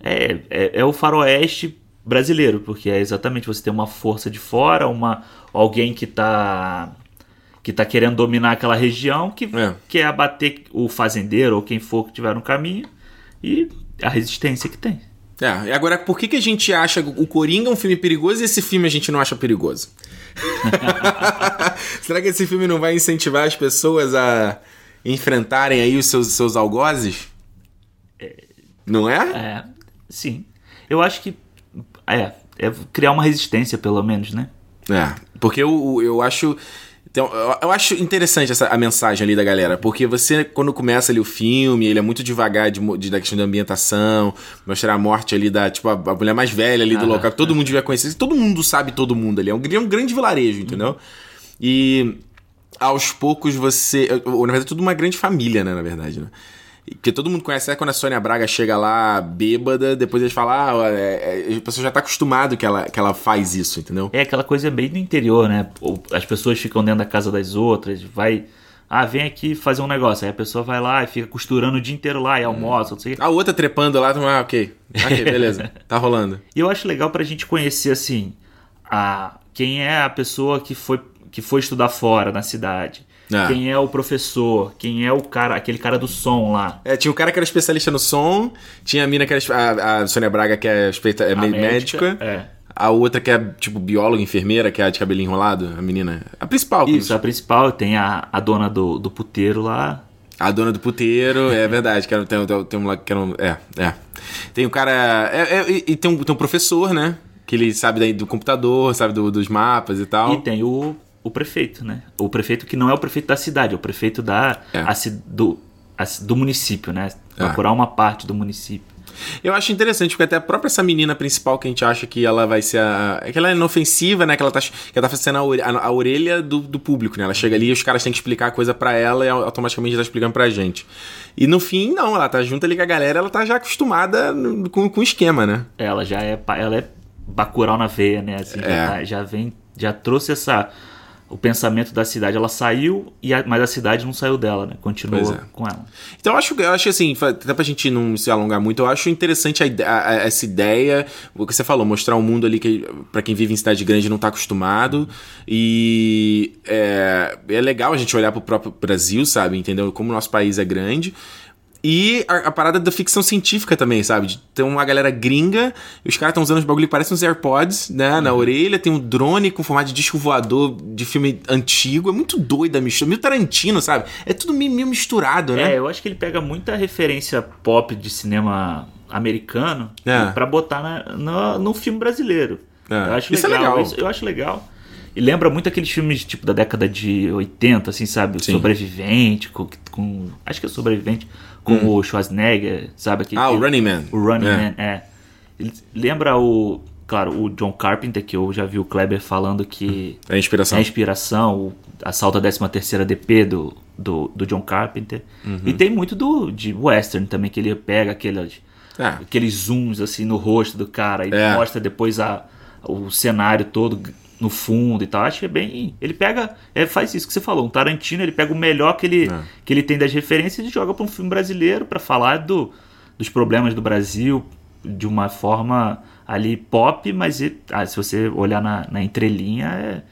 Speaker 2: É, é, é o faroeste brasileiro, porque é exatamente você tem uma força de fora, uma alguém que tá que tá querendo dominar aquela região, que
Speaker 1: É.
Speaker 2: quer abater o fazendeiro ou quem for que tiver no caminho e a resistência que tem.
Speaker 1: É, e agora por que, que a gente acha o Coringa um filme perigoso e esse filme a gente não acha perigoso? Será que esse filme não vai incentivar as pessoas a enfrentarem aí os seus, seus algozes? Não é?
Speaker 2: É, sim. Eu acho que é, é criar uma resistência pelo menos, né?
Speaker 1: É, porque eu, eu acho. Então, eu- acho interessante essa, a mensagem ali da galera, porque você, quando começa ali o filme, ele é muito devagar de, de- da questão da ambientação, mostrar a morte ali da, tipo, a, a mulher mais velha ali do
Speaker 2: Ah,
Speaker 1: local, que todo mundo devia conhecer, todo mundo sabe todo mundo ali, é um, é um grande vilarejo, entendeu? E aos poucos você. Na verdade, é tudo uma grande família, né, na verdade, né? Porque todo mundo conhece, é quando a Sônia Braga chega lá bêbada, depois eles falam, ah, é, é, a pessoa já tá acostumado que ela, que ela faz isso, entendeu?
Speaker 2: É aquela coisa bem do interior, né? As pessoas ficam dentro da casa das outras, vai. Ah, vem aqui fazer um negócio. Aí a pessoa vai lá e fica costurando o dia inteiro lá e almoça, não sei o.
Speaker 1: A outra trepando lá, ah, ok. Ok, beleza. tá rolando.
Speaker 2: E eu acho legal pra gente conhecer, assim, a quem é a pessoa que foi, que foi estudar fora na cidade.
Speaker 1: Ah.
Speaker 2: Quem é o professor, quem é o cara, aquele cara do som lá.
Speaker 1: É, tinha o cara que era especialista no som, tinha a mina que era. A, a Sônia Braga, que é, espeita- é
Speaker 2: A
Speaker 1: me- médica.
Speaker 2: É.
Speaker 1: A outra que é, tipo, bióloga, enfermeira, que é a de cabelinho enrolado, a menina. A principal.
Speaker 2: Isso, a principal tem a, a dona do, do puteiro lá.
Speaker 1: A dona do puteiro, é verdade. Que era, tem, tem, tem um lá que era um, É, é. Tem o cara. é- é- e e tem um, tem um professor, né? Que ele sabe daí do computador, sabe do- dos mapas e tal.
Speaker 2: E tem o, o prefeito, né? O prefeito que não é o prefeito da cidade, é o prefeito da,
Speaker 1: É.
Speaker 2: a do, a do município, né? Procurar uma parte do município.
Speaker 1: Eu acho interessante, porque até a própria essa menina principal que a gente acha que ela vai ser a. É que ela é inofensiva, né? Que ela tá, que ela tá sendo a, ore- a- a orelha do, do público, né? Ela chega ali e os caras têm que explicar a coisa pra ela e automaticamente tá explicando pra gente. E no fim, não, ela tá junto ali com a galera, ela tá já acostumada com, com o esquema, né?
Speaker 2: Ela já é, ela é Bacurau na veia, né? Assim, já,
Speaker 1: É.
Speaker 2: tá- já vem, já trouxe essa o pensamento da cidade. Ela saiu, e a- mas a cidade não saiu dela, né? Continua
Speaker 1: é.
Speaker 2: com ela.
Speaker 1: Então eu acho, eu acho assim, até pra gente não se alongar muito, eu acho interessante a a- essa ideia, o que você falou, mostrar um mundo ali que pra quem vive em cidade grande não tá acostumado. E é, é legal a gente olhar pro próprio Brasil, sabe? Entendeu? Como o nosso país é grande. E a, a parada da ficção científica também, sabe? Ter uma galera gringa, e os caras estão usando os bagulho que parecem uns AirPods, né? Na orelha, tem um drone com formato de disco voador de filme antigo. É muito doida a mistura. Meio Tarantino, sabe? É tudo meio, meio misturado, né?
Speaker 2: É, eu acho que ele pega muita referência pop de cinema americano
Speaker 1: É.
Speaker 2: pra botar na, no, no filme brasileiro.
Speaker 1: É.
Speaker 2: Eu acho
Speaker 1: Isso é
Speaker 2: legal,
Speaker 1: legal.
Speaker 2: isso- eu acho legal. E lembra muito aqueles filmes tipo da década de 80, assim, sabe?
Speaker 1: Sim.
Speaker 2: Sobrevivente, com, com- Acho que é Sobrevivente, com o Schwarzenegger, sabe? Aquele,
Speaker 1: Hum. Ah, o Running Man.
Speaker 2: O Running
Speaker 1: É.
Speaker 2: Man, é. Ele lembra o. Claro, o John Carpenter, que eu já vi o Kleber falando que
Speaker 1: É a inspiração.
Speaker 2: é a inspiração, o assalto à 13 terceira DP do, do, do John Carpenter.
Speaker 1: Uhum.
Speaker 2: E tem muito do de western também, que ele pega aqueles,
Speaker 1: É.
Speaker 2: aqueles zooms assim no rosto do cara e
Speaker 1: É.
Speaker 2: mostra depois a, o cenário todo no fundo e tal. Acho que é bem. Ele pega. É, faz isso que você falou. Um Tarantino, ele pega o melhor que ele,
Speaker 1: É.
Speaker 2: que ele tem das referências e joga para um filme brasileiro para falar do, dos problemas do Brasil de uma forma ali pop, mas ah, se você olhar na, na entrelinha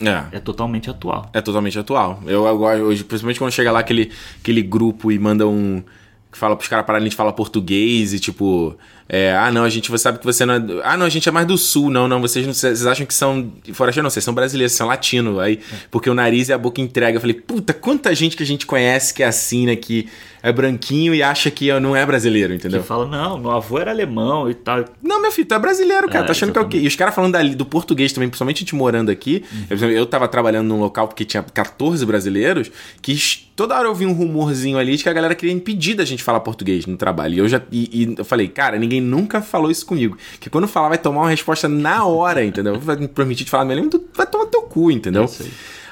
Speaker 2: é,
Speaker 1: É.
Speaker 2: é totalmente atual.
Speaker 1: É totalmente atual. Eu agora, hoje, principalmente quando chega lá aquele, aquele grupo e manda um. Que fala pros caras pararem de falar português e tipo. é, ah, não, a gente você sabe que você não é. Ah, não, a gente é mais do sul. Não, não, vocês, não, vocês acham que são. Forasteiro, não, vocês são brasileiros, vocês são latinos. Aí, porque o nariz e a boca entrega. Eu falei, puta, quanta gente que a gente conhece que é assim, né? Que é branquinho e acha que não é brasileiro, entendeu?
Speaker 2: Que fala, não, meu avô era alemão e tal.
Speaker 1: Não, meu filho, tu é brasileiro, cara.
Speaker 2: É,
Speaker 1: tá achando que é o quê? E os caras falando dali, do português também, principalmente a gente morando aqui. Eu, eu tava trabalhando num local porque tinha 14 brasileiros, que toda hora eu vi um rumorzinho ali de que a galera queria impedir da gente falar português no trabalho. E eu já e, e eu falei, cara, ninguém nunca falou isso comigo. Que quando falar, vai tomar uma resposta na hora, entendeu? Vai me permitir de falar tu vai tomar teu cu, entendeu?
Speaker 2: É isso aí.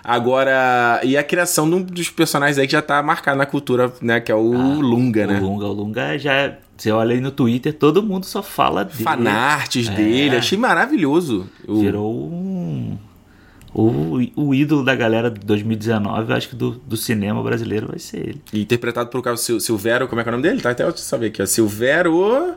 Speaker 1: Agora, e a criação de um dos personagens aí que já tá marcado na cultura, né? Que é o Lunga, né?
Speaker 2: O Lunga, o Lunga já. Você olha aí no Twitter, todo mundo só fala dele.
Speaker 1: Fanarts dele, achei maravilhoso. O-
Speaker 2: Virou um. O, o ídolo da galera de 2019, eu acho que do, do cinema brasileiro vai ser ele.
Speaker 1: E interpretado por Silvero, como é que é o nome dele? Tá até eu saber aqui, ó. Silvero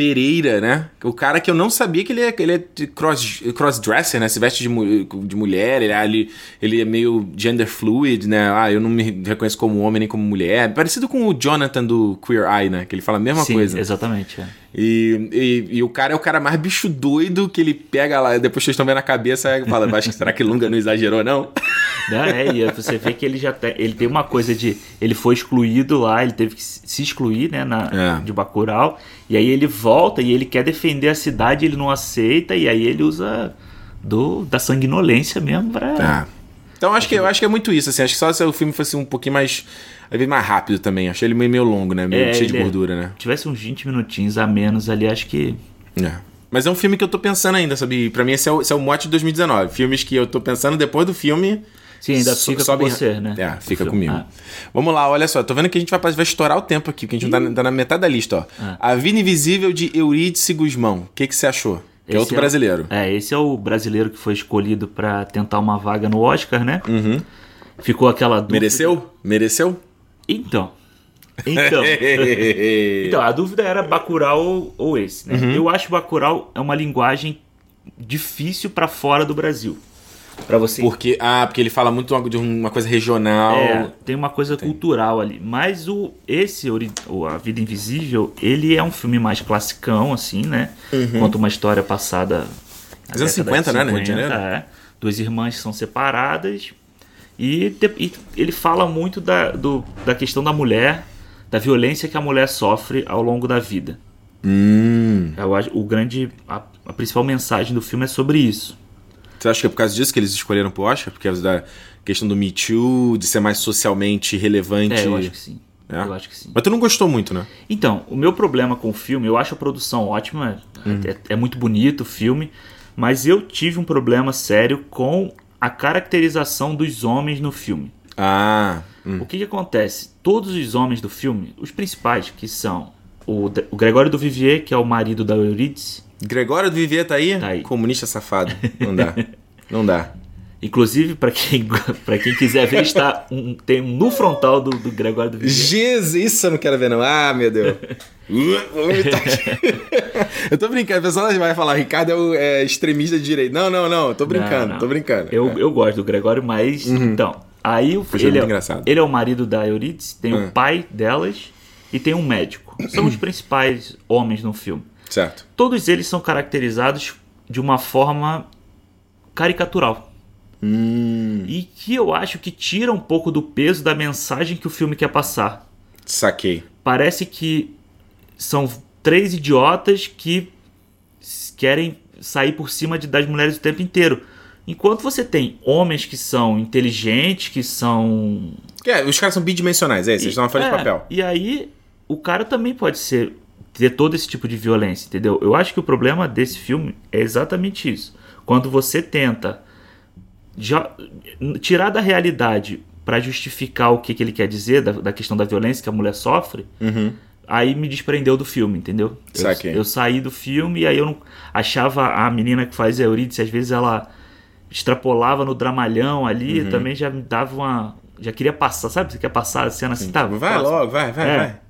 Speaker 1: Pereira, né? O cara que eu não sabia que ele é, ele é cross, crossdresser, né? Se veste de, de mulher, ele, é ali- ele é meio gender fluid, né? Ah, eu não me reconheço como homem nem como mulher. Parecido com o Jonathan do Queer Eye, né? Que ele fala a mesma
Speaker 2: Sim,
Speaker 1: coisa.
Speaker 2: exatamente. é.
Speaker 1: E, e, e o cara é o cara mais bicho doido que ele pega lá, depois vocês estão vendo a cabeça e fala, acho que será que Lunga não exagerou, não?
Speaker 2: Não, é, e você vê que ele já tem, ele tem uma coisa de. Ele foi excluído lá, ele teve que se excluir, né, na,
Speaker 1: É.
Speaker 2: de Bacurau. E aí ele volta e ele quer defender a cidade, ele não aceita, e aí ele usa do, da sanguinolência mesmo pra.
Speaker 1: Ah. Então acho que, eu acho que é muito isso, assim. Acho que só se o filme fosse um pouquinho mais. vezes mais rápido também. Achei ele meio, meio longo, né? Meio
Speaker 2: É,
Speaker 1: cheio de
Speaker 2: é-
Speaker 1: gordura, né?
Speaker 2: Tivesse uns 20 minutinhos a menos ali, acho que.
Speaker 1: É. Mas é um filme que eu tô pensando ainda, sabe? Pra mim esse é o, esse é o mote de 2019. Filmes que eu tô pensando depois do filme.
Speaker 2: Sim, ainda
Speaker 1: so-
Speaker 2: fica
Speaker 1: sobem-
Speaker 2: com você, né?
Speaker 1: É, fica comigo.
Speaker 2: Ah.
Speaker 1: Vamos lá, olha só. Tô vendo que a gente vai, vai estourar o tempo aqui, porque a gente não tá, tá na metade da lista, ó.
Speaker 2: Ah.
Speaker 1: A Vida Invisível de Eurídice Guzmão. O que, que você achou? Que é
Speaker 2: Esse
Speaker 1: outro
Speaker 2: é
Speaker 1: brasileiro.
Speaker 2: É, esse é o brasileiro que foi escolhido pra tentar uma vaga no Oscar, né?
Speaker 1: Uhum.
Speaker 2: Ficou aquela dúvida.
Speaker 1: Mereceu? Mereceu?
Speaker 2: Então. Então. Então, a dúvida era Bacurau ou, esse, né?
Speaker 1: Uhum.
Speaker 2: Eu acho que Bacurau é uma linguagem difícil pra fora do Brasil. Pra você
Speaker 1: Porque, ah, porque ele fala muito de uma coisa regional.
Speaker 2: É, tem uma coisa cultural ali. Mas o esse o A Vida Invisível, ele é um filme mais classicão, assim, né? Conta uma história passada. na
Speaker 1: Dos anos
Speaker 2: década de
Speaker 1: 50, né, no Rio de
Speaker 2: 50,
Speaker 1: Janeiro?
Speaker 2: É. Duas irmãs são separadas. E, e ele fala muito da, do- da questão da mulher, da violência que a mulher sofre ao longo da vida.
Speaker 1: Hum.
Speaker 2: Eu acho, o grande, a, a principal mensagem do filme é sobre isso.
Speaker 1: Você acha que é por causa disso que eles escolheram pro Oscar? Por causa da questão do Me Too, de ser mais socialmente relevante?
Speaker 2: É, eu acho que sim.
Speaker 1: É?
Speaker 2: Eu acho que sim.
Speaker 1: Mas tu não gostou muito, né?
Speaker 2: Então, o meu problema com o filme, eu acho a produção ótima, é, é muito bonito o filme, mas eu tive um problema sério com a caracterização dos homens no filme.
Speaker 1: Ah, hum.
Speaker 2: O que, que acontece? Todos os homens do filme, os principais, que são o, o Gregório do Vivier, que é o marido da Eurídice,
Speaker 1: Gregório do Vivier tá aí?
Speaker 2: Tá aí.
Speaker 1: Comunista safado. Não dá. não dá.
Speaker 2: inclusive, para quem, pra quem quiser ver, está um, tem um no frontal do, do Gregório do Vivier.
Speaker 1: Jesus, isso eu não quero ver, não. Ah, meu Deus. Uh, vomitar aqui. eu tô brincando, o pessoal vai falar, Ricardo é, o, é extremista de direita. Não, não, não, tô brincando,
Speaker 2: Não, não.
Speaker 1: tô brincando.
Speaker 2: Eu,
Speaker 1: É.
Speaker 2: eu gosto do Gregório, mas. Então, aí o, ele, é,
Speaker 1: engraçado.
Speaker 2: ele é o marido da Eurídice, tem
Speaker 1: Hum.
Speaker 2: o pai delas e tem um médico. São os principais homens no filme.
Speaker 1: Certo.
Speaker 2: Todos eles são caracterizados de uma forma caricatural.
Speaker 1: Hum,
Speaker 2: E que eu acho que tira um pouco do peso da mensagem que o filme quer passar.
Speaker 1: saquei.
Speaker 2: Parece que são três idiotas que querem sair por cima de- das mulheres o tempo inteiro. Enquanto você tem homens que são inteligentes, que são.
Speaker 1: É, os caras são bidimensionais, é isso, eles estão na folha de
Speaker 2: É,
Speaker 1: papel.
Speaker 2: E aí, o cara também pode ser. ter todo esse tipo de violência, entendeu? Eu acho que o problema desse filme é exatamente isso. Quando você tenta já- tirar da realidade pra justificar o que, que ele quer dizer, da, da questão da violência que a mulher sofre,
Speaker 1: Uhum.
Speaker 2: aí me desprendeu do filme, entendeu? Eu, eu saí do filme e aí eu não achava a menina que faz a Eurídice, às vezes ela extrapolava no dramalhão ali,
Speaker 1: Uhum.
Speaker 2: também já me dava uma. Já queria passar, sabe? Você quer passar a cena assim, tá?
Speaker 1: Vai
Speaker 2: próximo.
Speaker 1: logo, vai, vai,
Speaker 2: É.
Speaker 1: vai.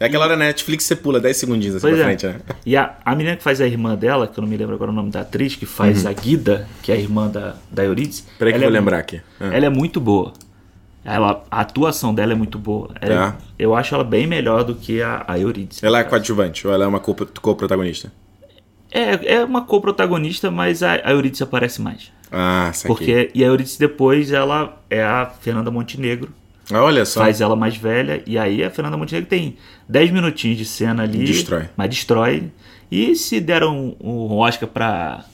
Speaker 1: É aquela hora na Netflix você pula 10 segundinhos assim
Speaker 2: Pois
Speaker 1: pra
Speaker 2: é.
Speaker 1: frente, né?
Speaker 2: E a, a menina que faz a irmã dela, que eu não me lembro agora o nome da atriz, que faz
Speaker 1: Uhum.
Speaker 2: a Guida, que é a irmã da, da Eurídice.
Speaker 1: Peraí que eu vou
Speaker 2: é,
Speaker 1: lembrar aqui. Ah.
Speaker 2: Ela é muito boa. Ela, a atuação dela é muito boa. Ela-
Speaker 1: É.
Speaker 2: Eu acho ela bem melhor do que a, a Eurídice.
Speaker 1: Ela é coadjuvante ou ela é uma co- co-protagonista?
Speaker 2: É, é uma co-protagonista, mas a, a Eurídice aparece mais.
Speaker 1: Ah, saquei.
Speaker 2: Porque, e a Eurídice depois, ela é a Fernanda Montenegro.
Speaker 1: Olha só.
Speaker 2: Faz ela mais velha. E aí a Fernanda Montenegro tem 10 minutinhos de cena ali.
Speaker 1: Destrói.
Speaker 2: Mas destrói. E se deram um, Oscar pra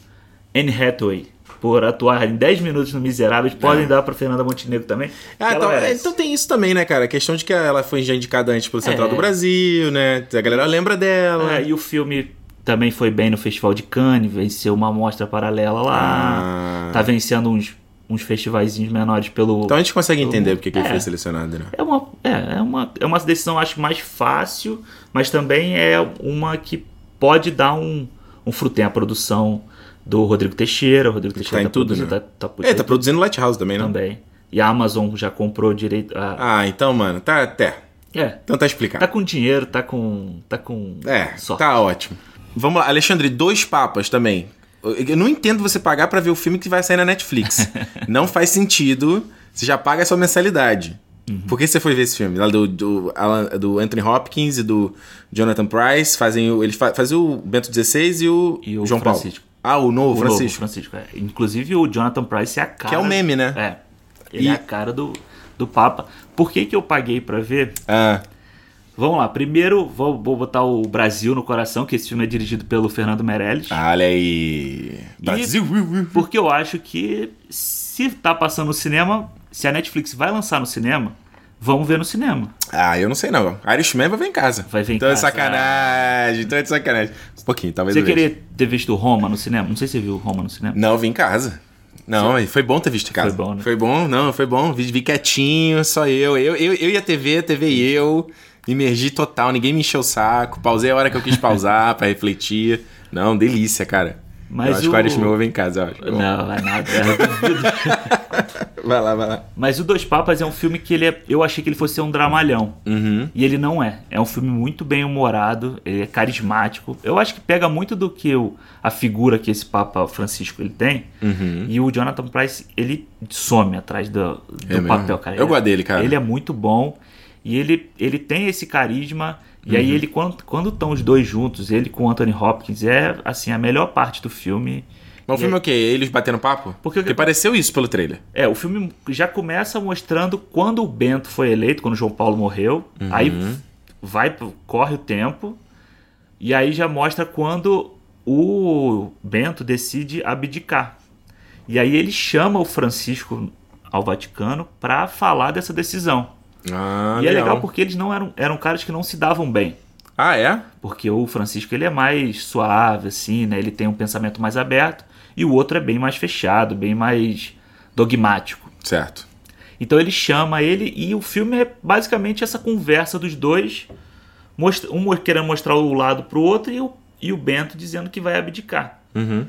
Speaker 2: Anne Hathaway por atuar em 10 minutos no Miseráveis, podem dar pra Fernanda Montenegro também.
Speaker 1: Ah, então, então tem isso também, né, cara? A questão de que ela foi já indicada antes pelo Central
Speaker 2: É.
Speaker 1: do Brasil, né? A galera lembra dela.
Speaker 2: É, e o filme também foi bem no Festival de Cannes, venceu uma amostra paralela lá.
Speaker 1: Ah.
Speaker 2: Tá vencendo uns, uns festivaizinhos menores pelo.
Speaker 1: Então a gente consegue entender porque que ele
Speaker 2: É.
Speaker 1: foi selecionado, né?
Speaker 2: É uma, é, é uma, é uma decisão, acho, mais fácil, mas também é uma que pode dar um, um fruto. Tem a produção do Rodrigo Teixeira, o Rodrigo Teixeira
Speaker 1: em
Speaker 2: tá
Speaker 1: tudo,
Speaker 2: produzindo,
Speaker 1: né?
Speaker 2: tá, tá,
Speaker 1: É, tá produzindo Lighthouse também, não?
Speaker 2: também. E a Amazon já comprou direito. A,
Speaker 1: Ah, então, mano, tá até.
Speaker 2: é,
Speaker 1: Então tá explicado.
Speaker 2: tá com dinheiro, tá com. tá com
Speaker 1: É,
Speaker 2: sorte.
Speaker 1: tá ótimo. Vamos lá, Alexandre, dois papas também. Eu não entendo você pagar pra ver o filme que vai sair na Netflix. não faz sentido. Você já paga a sua mensalidade.
Speaker 2: Uhum.
Speaker 1: Por que você foi ver esse filme? Lá do, do, do Anthony Hopkins e do Jonathan Price. Fazem o, eles fa- fazem o Bento XVI e o,
Speaker 2: E o
Speaker 1: João
Speaker 2: Francisco.
Speaker 1: Paulo. Ah, o novo
Speaker 2: O
Speaker 1: Francisco.
Speaker 2: novo Francisco, é. Inclusive o Jonathan Price é a cara.
Speaker 1: Que é o meme, né?
Speaker 2: É. Ele
Speaker 1: E-
Speaker 2: é a cara do, do Papa. Por que, que eu paguei pra ver?
Speaker 1: Ah,
Speaker 2: Vamos lá, primeiro vou, vou botar o Brasil no coração, que esse filme é dirigido pelo Fernando Meirelles.
Speaker 1: olha aí. Brasil.
Speaker 2: Porque eu acho que se tá passando no cinema, se a Netflix vai lançar no cinema, vamos ver no cinema.
Speaker 1: Ah, eu não sei não. Irishman vai ver em casa.
Speaker 2: Vai ver em
Speaker 1: então
Speaker 2: casa.
Speaker 1: é sacanagem, então é de sacanagem. Um pouquinho, talvez
Speaker 2: Você queria ter visto Roma no cinema? Não sei se você viu Roma no cinema.
Speaker 1: Não, eu vi em casa. Não, foi bom ter visto em casa.
Speaker 2: Foi bom, né?
Speaker 1: Foi bom, não, foi bom. Vi, vi quietinho, só eu. Eu, eu. eu e a TV, a TV e eu. Me imergi total, ninguém me encheu o saco. Pausei a hora que eu quis pausar pra refletir. Não, delícia, cara.
Speaker 2: Mas
Speaker 1: eu acho
Speaker 2: o-
Speaker 1: que o ver em casa, eu acho.
Speaker 2: Não, vai nada.
Speaker 1: Vai lá, vai lá.
Speaker 2: Mas o Dois Papas é um filme que ele é, eu achei que ele fosse ser um dramalhão.
Speaker 1: Uhum.
Speaker 2: E ele não é. É um filme muito bem humorado, ele é carismático. Eu acho que pega muito do que o, a figura que esse Papa Francisco ele tem.
Speaker 1: Uhum.
Speaker 2: E o Jonathan Price, ele some atrás do, do
Speaker 1: É
Speaker 2: papel, cara.
Speaker 1: Eu gosto dele, cara.
Speaker 2: Ele é muito bom. E ele, ele tem esse carisma. E aí
Speaker 1: Uhum.
Speaker 2: ele, quando quando estão os dois juntos, ele com o Anthony Hopkins, é assim, a melhor parte do filme.
Speaker 1: Mas o filme é o quê? Eles batendo papo?
Speaker 2: Porque-
Speaker 1: Porque pareceu isso pelo trailer.
Speaker 2: É, o filme já começa mostrando quando o Bento foi eleito, quando o João Paulo morreu. Aí vai, corre o tempo. E aí já mostra quando o Bento decide abdicar. E aí ele chama o Francisco ao Vaticano para falar dessa decisão.
Speaker 1: Ah,
Speaker 2: e é legal porque eles não eram, eram caras que não se davam bem.
Speaker 1: Ah, é?
Speaker 2: Porque o Francisco ele é mais suave, assim, né? Ele tem um pensamento mais aberto. E o outro é bem mais fechado, bem mais dogmático.
Speaker 1: Certo.
Speaker 2: Então ele chama ele e o filme é basicamente essa conversa dos dois, um querendo mostrar o lado pro outro e o, e o Bento dizendo que vai abdicar.
Speaker 1: Uhum.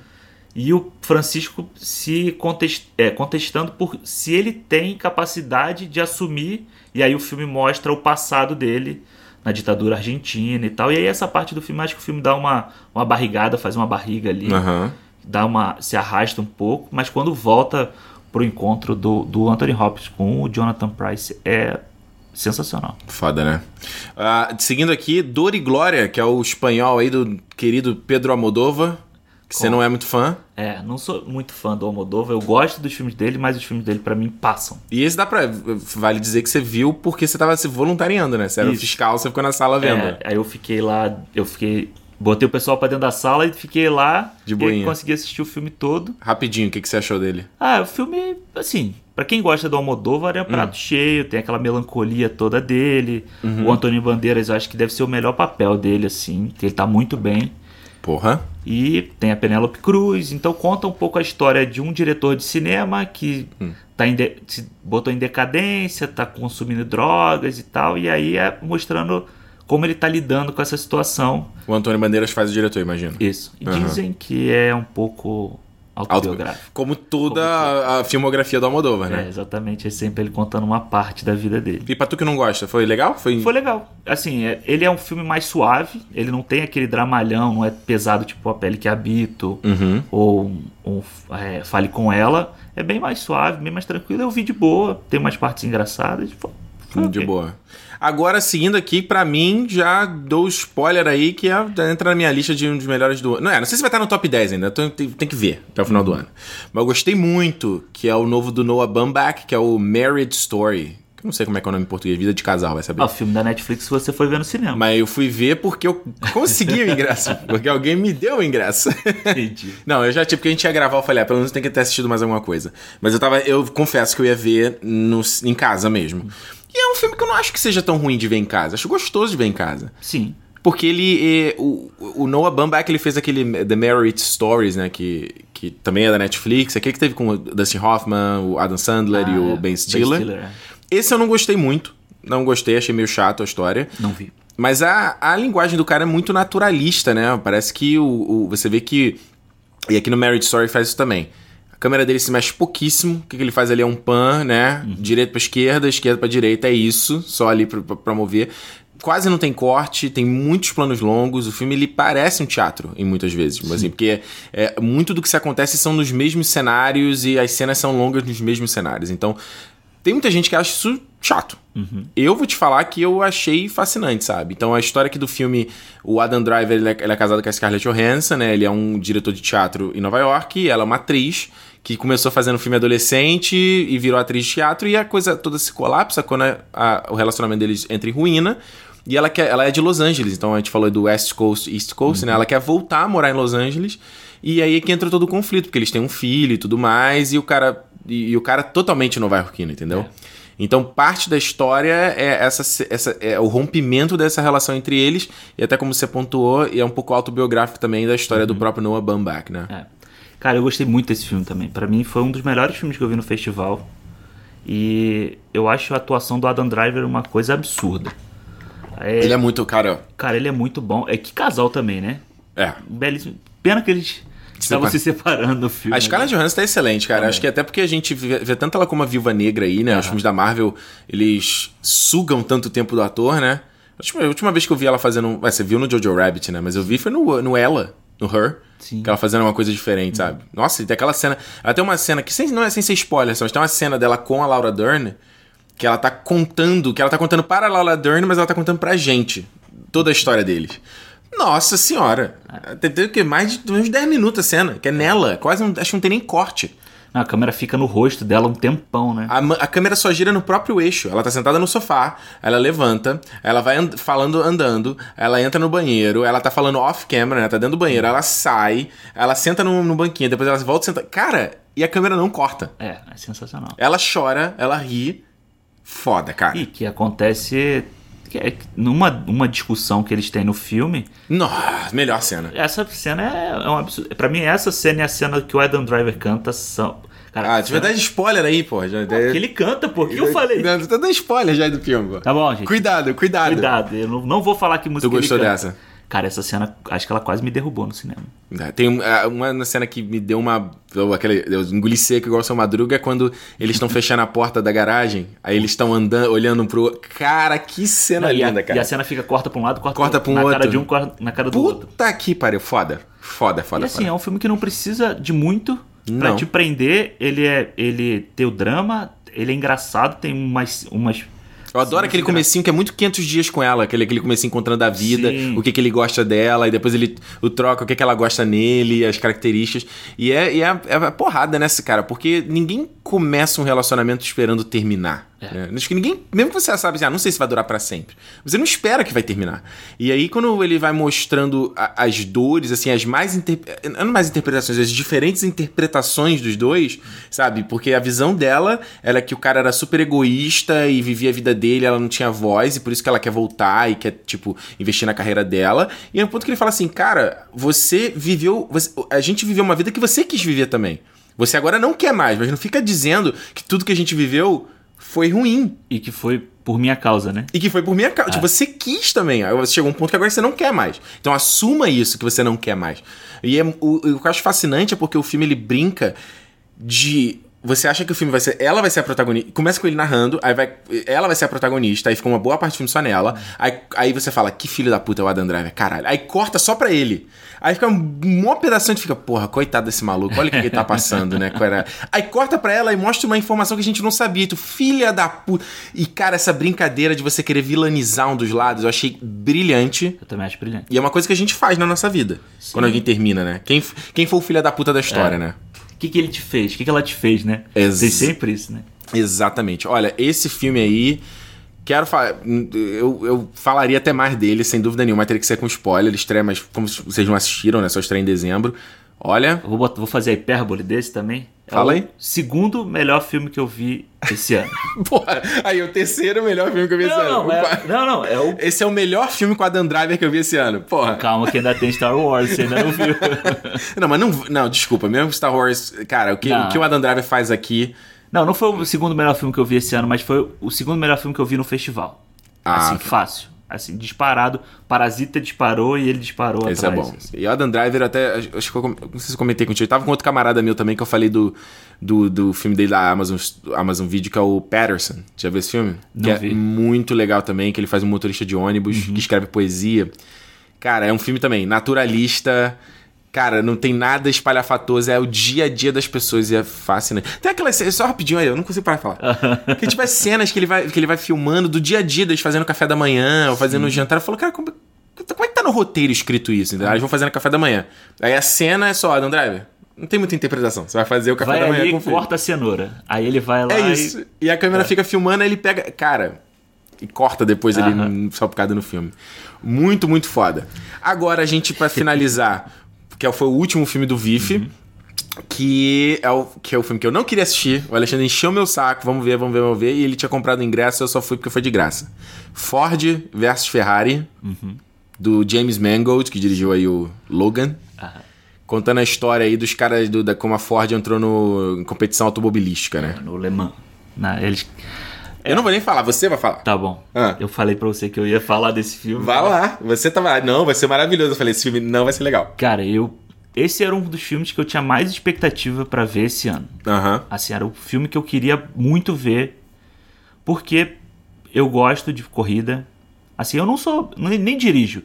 Speaker 2: E o Francisco se contest, é, contestando por se ele tem capacidade de assumir. E aí o filme mostra o passado dele na ditadura argentina e tal. E aí essa parte do filme, acho que o filme dá uma, uma barrigada, faz uma barriga ali,
Speaker 1: Aham.
Speaker 2: dá uma se arrasta um pouco, mas quando volta pro encontro do, do Anthony Hopkins com o Jonathan Price é sensacional.
Speaker 1: Foda, né? Ah, seguindo aqui, Dor e Glória, que é o espanhol aí do querido Pedro Almodóvar, que você não é muito fã.
Speaker 2: É, não sou muito fã do Almodóvar, eu gosto dos filmes dele, mas os filmes dele pra mim passam.
Speaker 1: E esse dá pra. Vale dizer que você viu porque você tava se voluntariando, né? Você era
Speaker 2: Isso.
Speaker 1: fiscal, você ficou na sala vendo.
Speaker 2: É, aí eu fiquei lá, eu fiquei. Botei o pessoal pra dentro da sala e fiquei lá.
Speaker 1: De
Speaker 2: e
Speaker 1: boinha.
Speaker 2: consegui assistir o filme todo.
Speaker 1: Rapidinho, o que, que você achou dele?
Speaker 2: Ah, o filme, assim, pra quem gosta do Almodóvar é um
Speaker 1: Hum.
Speaker 2: prato cheio, tem aquela melancolia toda dele.
Speaker 1: Uhum.
Speaker 2: O Antônio Bandeiras eu acho que deve ser o melhor papel dele, assim, que ele tá muito bem.
Speaker 1: Porra.
Speaker 2: E tem a Penélope Cruz, então conta um pouco a história de um diretor de cinema que
Speaker 1: Hum.
Speaker 2: tá em de- se botou em decadência, tá consumindo drogas e tal, e aí é mostrando como ele tá lidando com essa situação.
Speaker 1: O Antônio Bandeiras faz o diretor, imagino.
Speaker 2: Isso. E
Speaker 1: Aham.
Speaker 2: dizem que é um pouco autobiográfico.
Speaker 1: Como toda a, a filmografia do Almodóvar,
Speaker 2: É,
Speaker 1: né?
Speaker 2: exatamente, é sempre ele contando uma parte da vida dele.
Speaker 1: E pra tu que não gosta, foi legal? Foi.
Speaker 2: Foi legal. Assim, é- ele é um filme mais suave, ele não tem aquele dramalhão, não é pesado tipo A Pele que Habito,
Speaker 1: Uhum.
Speaker 2: ou um, é, Fale Com Ela. É bem mais suave, bem mais tranquilo. Eu vi de boa, tem umas partes engraçadas. Foi, foi
Speaker 1: De
Speaker 2: ok.
Speaker 1: boa. Agora, seguindo aqui, pra mim, já dou spoiler aí, que é, entra na minha lista de um dos melhores do ano. Não é, não sei se vai estar no top 10 ainda, tem, tem que ver até o final do ano. Mas eu gostei muito, que é o novo do Noah Baumbach, que é o Marriage Story. Não sei como é que é o nome em português, Vida de Casal, vai saber.
Speaker 2: Ah, o filme da Netflix você foi ver no cinema.
Speaker 1: Mas eu fui ver porque eu consegui o ingresso, porque alguém me deu o ingresso.
Speaker 2: Entendi.
Speaker 1: Não, eu já, tipo, que a gente ia gravar, eu falei, ah, pelo menos tem que ter assistido mais alguma coisa. Mas eu tava, eu confesso que eu ia ver no, em casa mesmo. E é um filme que eu não acho que seja tão ruim de ver em casa. Acho gostoso de ver em casa.
Speaker 2: Sim.
Speaker 1: Porque ele. eh, o, o Noah Baumbach, ele fez aquele The Marriage Stories, né? Que, que também é da Netflix. Aquele que teve com o Dustin Hoffman, o Adam Sandler e
Speaker 2: Ah,
Speaker 1: o
Speaker 2: é.
Speaker 1: Ben Stiller.
Speaker 2: é.
Speaker 1: Esse eu não gostei muito. Não gostei, achei meio chato a história.
Speaker 2: Não vi.
Speaker 1: Mas a, a linguagem do cara é muito naturalista, né? Parece que o, o- você vê que. E aqui no Marriage Story faz isso também. A câmera dele se mexe pouquíssimo. O que, que ele faz ali é um pan, né? Direita pra esquerda, esquerda pra direita, é isso. Só ali pra mover. Quase não tem corte, tem muitos planos longos. O filme ele parece um teatro, em muitas vezes. Mas, assim, porque é, muito do que se acontece são nos mesmos cenários e as cenas são longas nos mesmos cenários. Então, tem muita gente que acha isso chato. Eu vou te falar que eu achei fascinante, sabe? Então a história aqui do filme, o Adam Driver, ele é, ele é casado com a Scarlett Johansson, né? Ele é um diretor de teatro em Nova York, e ela é uma atriz que começou fazendo filme adolescente e virou atriz de teatro, e a coisa toda se colapsa quando a- a- o relacionamento deles entra em ruína. E ela, quer, ela é de Los Angeles, então a gente falou do West Coast, East Coast, né? Ela quer voltar a morar em Los Angeles. E aí é que entra todo o conflito, porque eles têm um filho e tudo mais, e o cara. E, e o cara totalmente nova-iorquino, entendeu? Então, parte da história é essa, essa é o rompimento dessa relação entre eles, e até como você pontuou, e é um pouco autobiográfico também da história do próprio Noah Baumbach, né?
Speaker 2: É. Cara, eu gostei muito desse filme também. Pra mim foi um dos melhores filmes que eu vi no festival. E eu acho a atuação do Adam Driver uma coisa absurda. É,
Speaker 1: Ele é muito, cara.
Speaker 2: Cara, ele é muito bom. É que casal também, né?
Speaker 1: É.
Speaker 2: Belíssimo. Pena que eles estavam
Speaker 1: separa-
Speaker 2: se separando no filme.
Speaker 1: A Scarlett Johansson tá excelente, cara.
Speaker 2: Também.
Speaker 1: Acho que até porque a gente vê, vê tanto ela como a Viúva Negra aí, né? Os filmes da Marvel, eles sugam tanto tempo do ator, né? A última, a última vez que eu vi ela fazendo... Ué, você viu no Jojo Rabbit, né? Mas eu vi foi no, no Ela, no Her.
Speaker 2: Sim.
Speaker 1: Que ela fazendo uma coisa diferente, sabe? Nossa, e tem aquela cena... Ela tem uma cena que sem, não é sem ser spoiler, mas tem uma cena dela com a Laura Dern que ela tá contando, que ela tá contando para a Laura Dern, mas ela tá contando pra gente toda a história deles. Nossa senhora! Tem, tem o quê? Mais de uns 10 minutos a cena, que é nela. Quase não, acho que não tem nem corte.
Speaker 2: A câmera fica no rosto dela um tempão, né?
Speaker 1: A, a câmera só gira no próprio eixo. Ela tá sentada no sofá, ela levanta, ela vai and- falando andando, ela entra no banheiro, ela tá falando off-camera, né? Tá dentro do banheiro, ela sai, ela senta no, no banquinho, depois ela volta e senta. Cara, e a câmera não corta.
Speaker 2: É, é sensacional.
Speaker 1: Ela chora, ela ri. Foda, cara.
Speaker 2: E que acontece é numa uma discussão que eles têm no filme,
Speaker 1: Nossa, melhor cena.
Speaker 2: essa cena é, é um absurdo. Pra mim, essa cena e a cena que o Adam Driver canta são. Cara,
Speaker 1: Ah, de verdade, spoiler aí, pô. Já,
Speaker 2: que ele canta, pô. O que eu falei?
Speaker 1: Não, tu tá dando spoiler já do filme, pô.
Speaker 2: Tá bom, gente.
Speaker 1: Cuidado, cuidado.
Speaker 2: Cuidado, eu não, não vou falar que música
Speaker 1: Tu gostou dessa?
Speaker 2: Cara, essa cena, acho que ela quase me derrubou no cinema.
Speaker 1: Tem um- ah, uma cena que me deu uma. eu- Aquele, eu engoli seco igual seu Madruga é quando eles estão fechando a porta da garagem. Aí eles estão andando, olhando pro. outro. Cara, que cena
Speaker 2: Não, e, a,
Speaker 1: linda, cara.
Speaker 2: e a cena fica corta pra um lado, corta,
Speaker 1: Corta pra um
Speaker 2: na cara
Speaker 1: outro.
Speaker 2: de um, corta na cara do outro.
Speaker 1: Puta que pariu. Foda. Foda, foda,
Speaker 2: E assim,
Speaker 1: foda.
Speaker 2: é um filme que não precisa de muito pra
Speaker 1: Não.
Speaker 2: te prender. Ele é. Ele tem o drama, ele é engraçado, tem umas. umas
Speaker 1: Eu adoro aquele comecinho que é muito 500 dias com ela, aquele, aquele comecinho encontrando a vida,
Speaker 2: Sim.
Speaker 1: o que, que ele gosta dela, e depois ele o troca, o que, que ela gosta nele, as características. E é, e é, é porrada nessa, cara, porque ninguém começa um relacionamento esperando terminar. Né? Acho que ninguém, mesmo que você sabe assim, ah, não sei se vai durar pra sempre, você não espera que vai terminar. E aí, quando ele vai mostrando a- as dores, assim, as mais, inter... não mais interpretações, as diferentes interpretações dos dois, sabe? Porque a visão dela era que o cara era super egoísta e vivia a vida dele, ela não tinha voz, e por isso que ela quer voltar e quer, tipo, investir na carreira dela. E é um ponto que ele fala assim, cara, você viveu. você- a gente viveu uma vida que você quis viver também. Você agora não quer mais, mas não fica dizendo que tudo que a gente viveu foi ruim.
Speaker 2: E que foi por minha causa, né?
Speaker 1: E que foi por minha causa. Tipo, você quis também. Aí você chegou a um ponto que agora você não quer mais. Então assuma isso que você não quer mais. E é, o, o que eu acho fascinante é porque o filme ele brinca de. Você acha que o filme vai ser. Ela vai ser a protagonista. Começa com ele narrando, aí vai. Ela vai ser a protagonista, aí fica uma boa parte do filme só nela. Aí, aí você fala, que filho da puta é o Adam Driver, caralho. Aí corta só pra ele. Aí fica um maior pedaço de fica, porra, coitado desse maluco, olha o que ele tá passando, né? Aí corta pra ela e mostra uma informação que a gente não sabia. E tu, filha da puta. E, cara, essa brincadeira de você querer vilanizar um dos lados, eu achei brilhante.
Speaker 2: Eu também acho brilhante.
Speaker 1: E é uma coisa que a gente faz na nossa vida. Quando alguém termina, né? Quem, quem foi o filho da puta da história,
Speaker 2: É.
Speaker 1: né?
Speaker 2: O que, que ele te fez? O que, que ela te fez, né?
Speaker 1: Ex-
Speaker 2: Tem sempre isso, né?
Speaker 1: Exatamente. Olha, esse filme aí. Quero falar. Eu, eu falaria até mais dele, sem dúvida nenhuma. Mas teria que ser com spoiler. Ele estreia, mas como vocês não assistiram, né? Só estreia em dezembro. Olha.
Speaker 2: Vou, bot- vou fazer a hipérbole desse também. É
Speaker 1: Fala
Speaker 2: o
Speaker 1: aí.
Speaker 2: segundo melhor filme que eu vi esse ano.
Speaker 1: Porra, aí o terceiro melhor filme que eu vi esse
Speaker 2: não,
Speaker 1: ano.
Speaker 2: não, é, não, não, é o.
Speaker 1: Esse é o melhor filme com a Dan Driver que eu vi esse ano. Porra.
Speaker 2: Calma que ainda tem Star Wars, você ainda não viu.
Speaker 1: Não, mas não. Não, desculpa. Mesmo Star Wars. Cara, o que,
Speaker 2: Não.
Speaker 1: o, que o Adam Driver faz aqui.
Speaker 2: Não, não foi o segundo melhor filme que eu vi esse ano, mas foi o segundo melhor filme que eu vi no festival.
Speaker 1: Ah,
Speaker 2: assim, fácil. Assim, disparado. Parasita disparou e ele disparou
Speaker 1: Esse é
Speaker 2: atrás.
Speaker 1: bom.
Speaker 2: assim.
Speaker 1: E o Adam Driver, até. Acho que eu, não sei se eu comentei contigo. Eu tava com outro camarada meu também que eu falei do, do, do filme dele da Amazon, Amazon Video, que é o Patterson. Já viu esse filme?
Speaker 2: Não
Speaker 1: que é
Speaker 2: vi.
Speaker 1: muito legal também, que ele faz um motorista de ônibus, que escreve poesia. Cara, é um filme também naturalista. Cara, não tem nada espalhafatoso, é o dia a dia das pessoas e é fascinante. Tem aquelas cenas, só rapidinho aí, eu não consigo parar de falar. que tipo, as cenas que ele, vai, que ele vai filmando do dia a dia deles fazendo café da manhã, ou fazendo jantar. Eu falo, cara, como, como é que tá no roteiro escrito isso? Aí Eles vão fazendo café da manhã. Aí a cena é só, Adam Driver. Não tem muita interpretação. Você vai fazer o café
Speaker 2: Vai
Speaker 1: da manhã
Speaker 2: ali
Speaker 1: com
Speaker 2: e corta a cenoura. Aí ele vai lá
Speaker 1: É
Speaker 2: e-
Speaker 1: isso. E a câmera fica filmando, aí ele pega. Cara, e corta depois ali
Speaker 2: Aham.
Speaker 1: no- só por causa no filme. Muito, muito foda. Agora a gente, pra finalizar, que é foi o último filme do Vif.
Speaker 2: Uhum.
Speaker 1: Que é, o, que é o filme que eu não queria assistir. O Alexandre encheu meu saco. Vamos ver, vamos ver, vamos ver. E ele tinha comprado o ingresso, eu só fui porque foi de graça. Ford versus Ferrari.
Speaker 2: Uhum.
Speaker 1: Do James Mangold, que dirigiu aí o Logan.
Speaker 2: Aham.
Speaker 1: Contando a história aí dos caras do, da, como a Ford entrou no, em competição automobilística, né?
Speaker 2: no Le Mans. Na, eles...
Speaker 1: Eu não vou nem falar, você vai falar.
Speaker 2: Tá bom.
Speaker 1: Ah.
Speaker 2: Eu falei pra você que eu ia falar desse filme.
Speaker 1: Vai lá, você tava. Não, vai ser maravilhoso. Eu falei, esse filme não vai ser legal.
Speaker 2: Cara, eu. Esse era um dos filmes que eu tinha mais expectativa pra ver esse ano.
Speaker 1: Aham.
Speaker 2: Assim, era o filme que eu queria muito ver. Porque eu gosto de corrida. Assim, eu não sou. Nem, nem dirijo.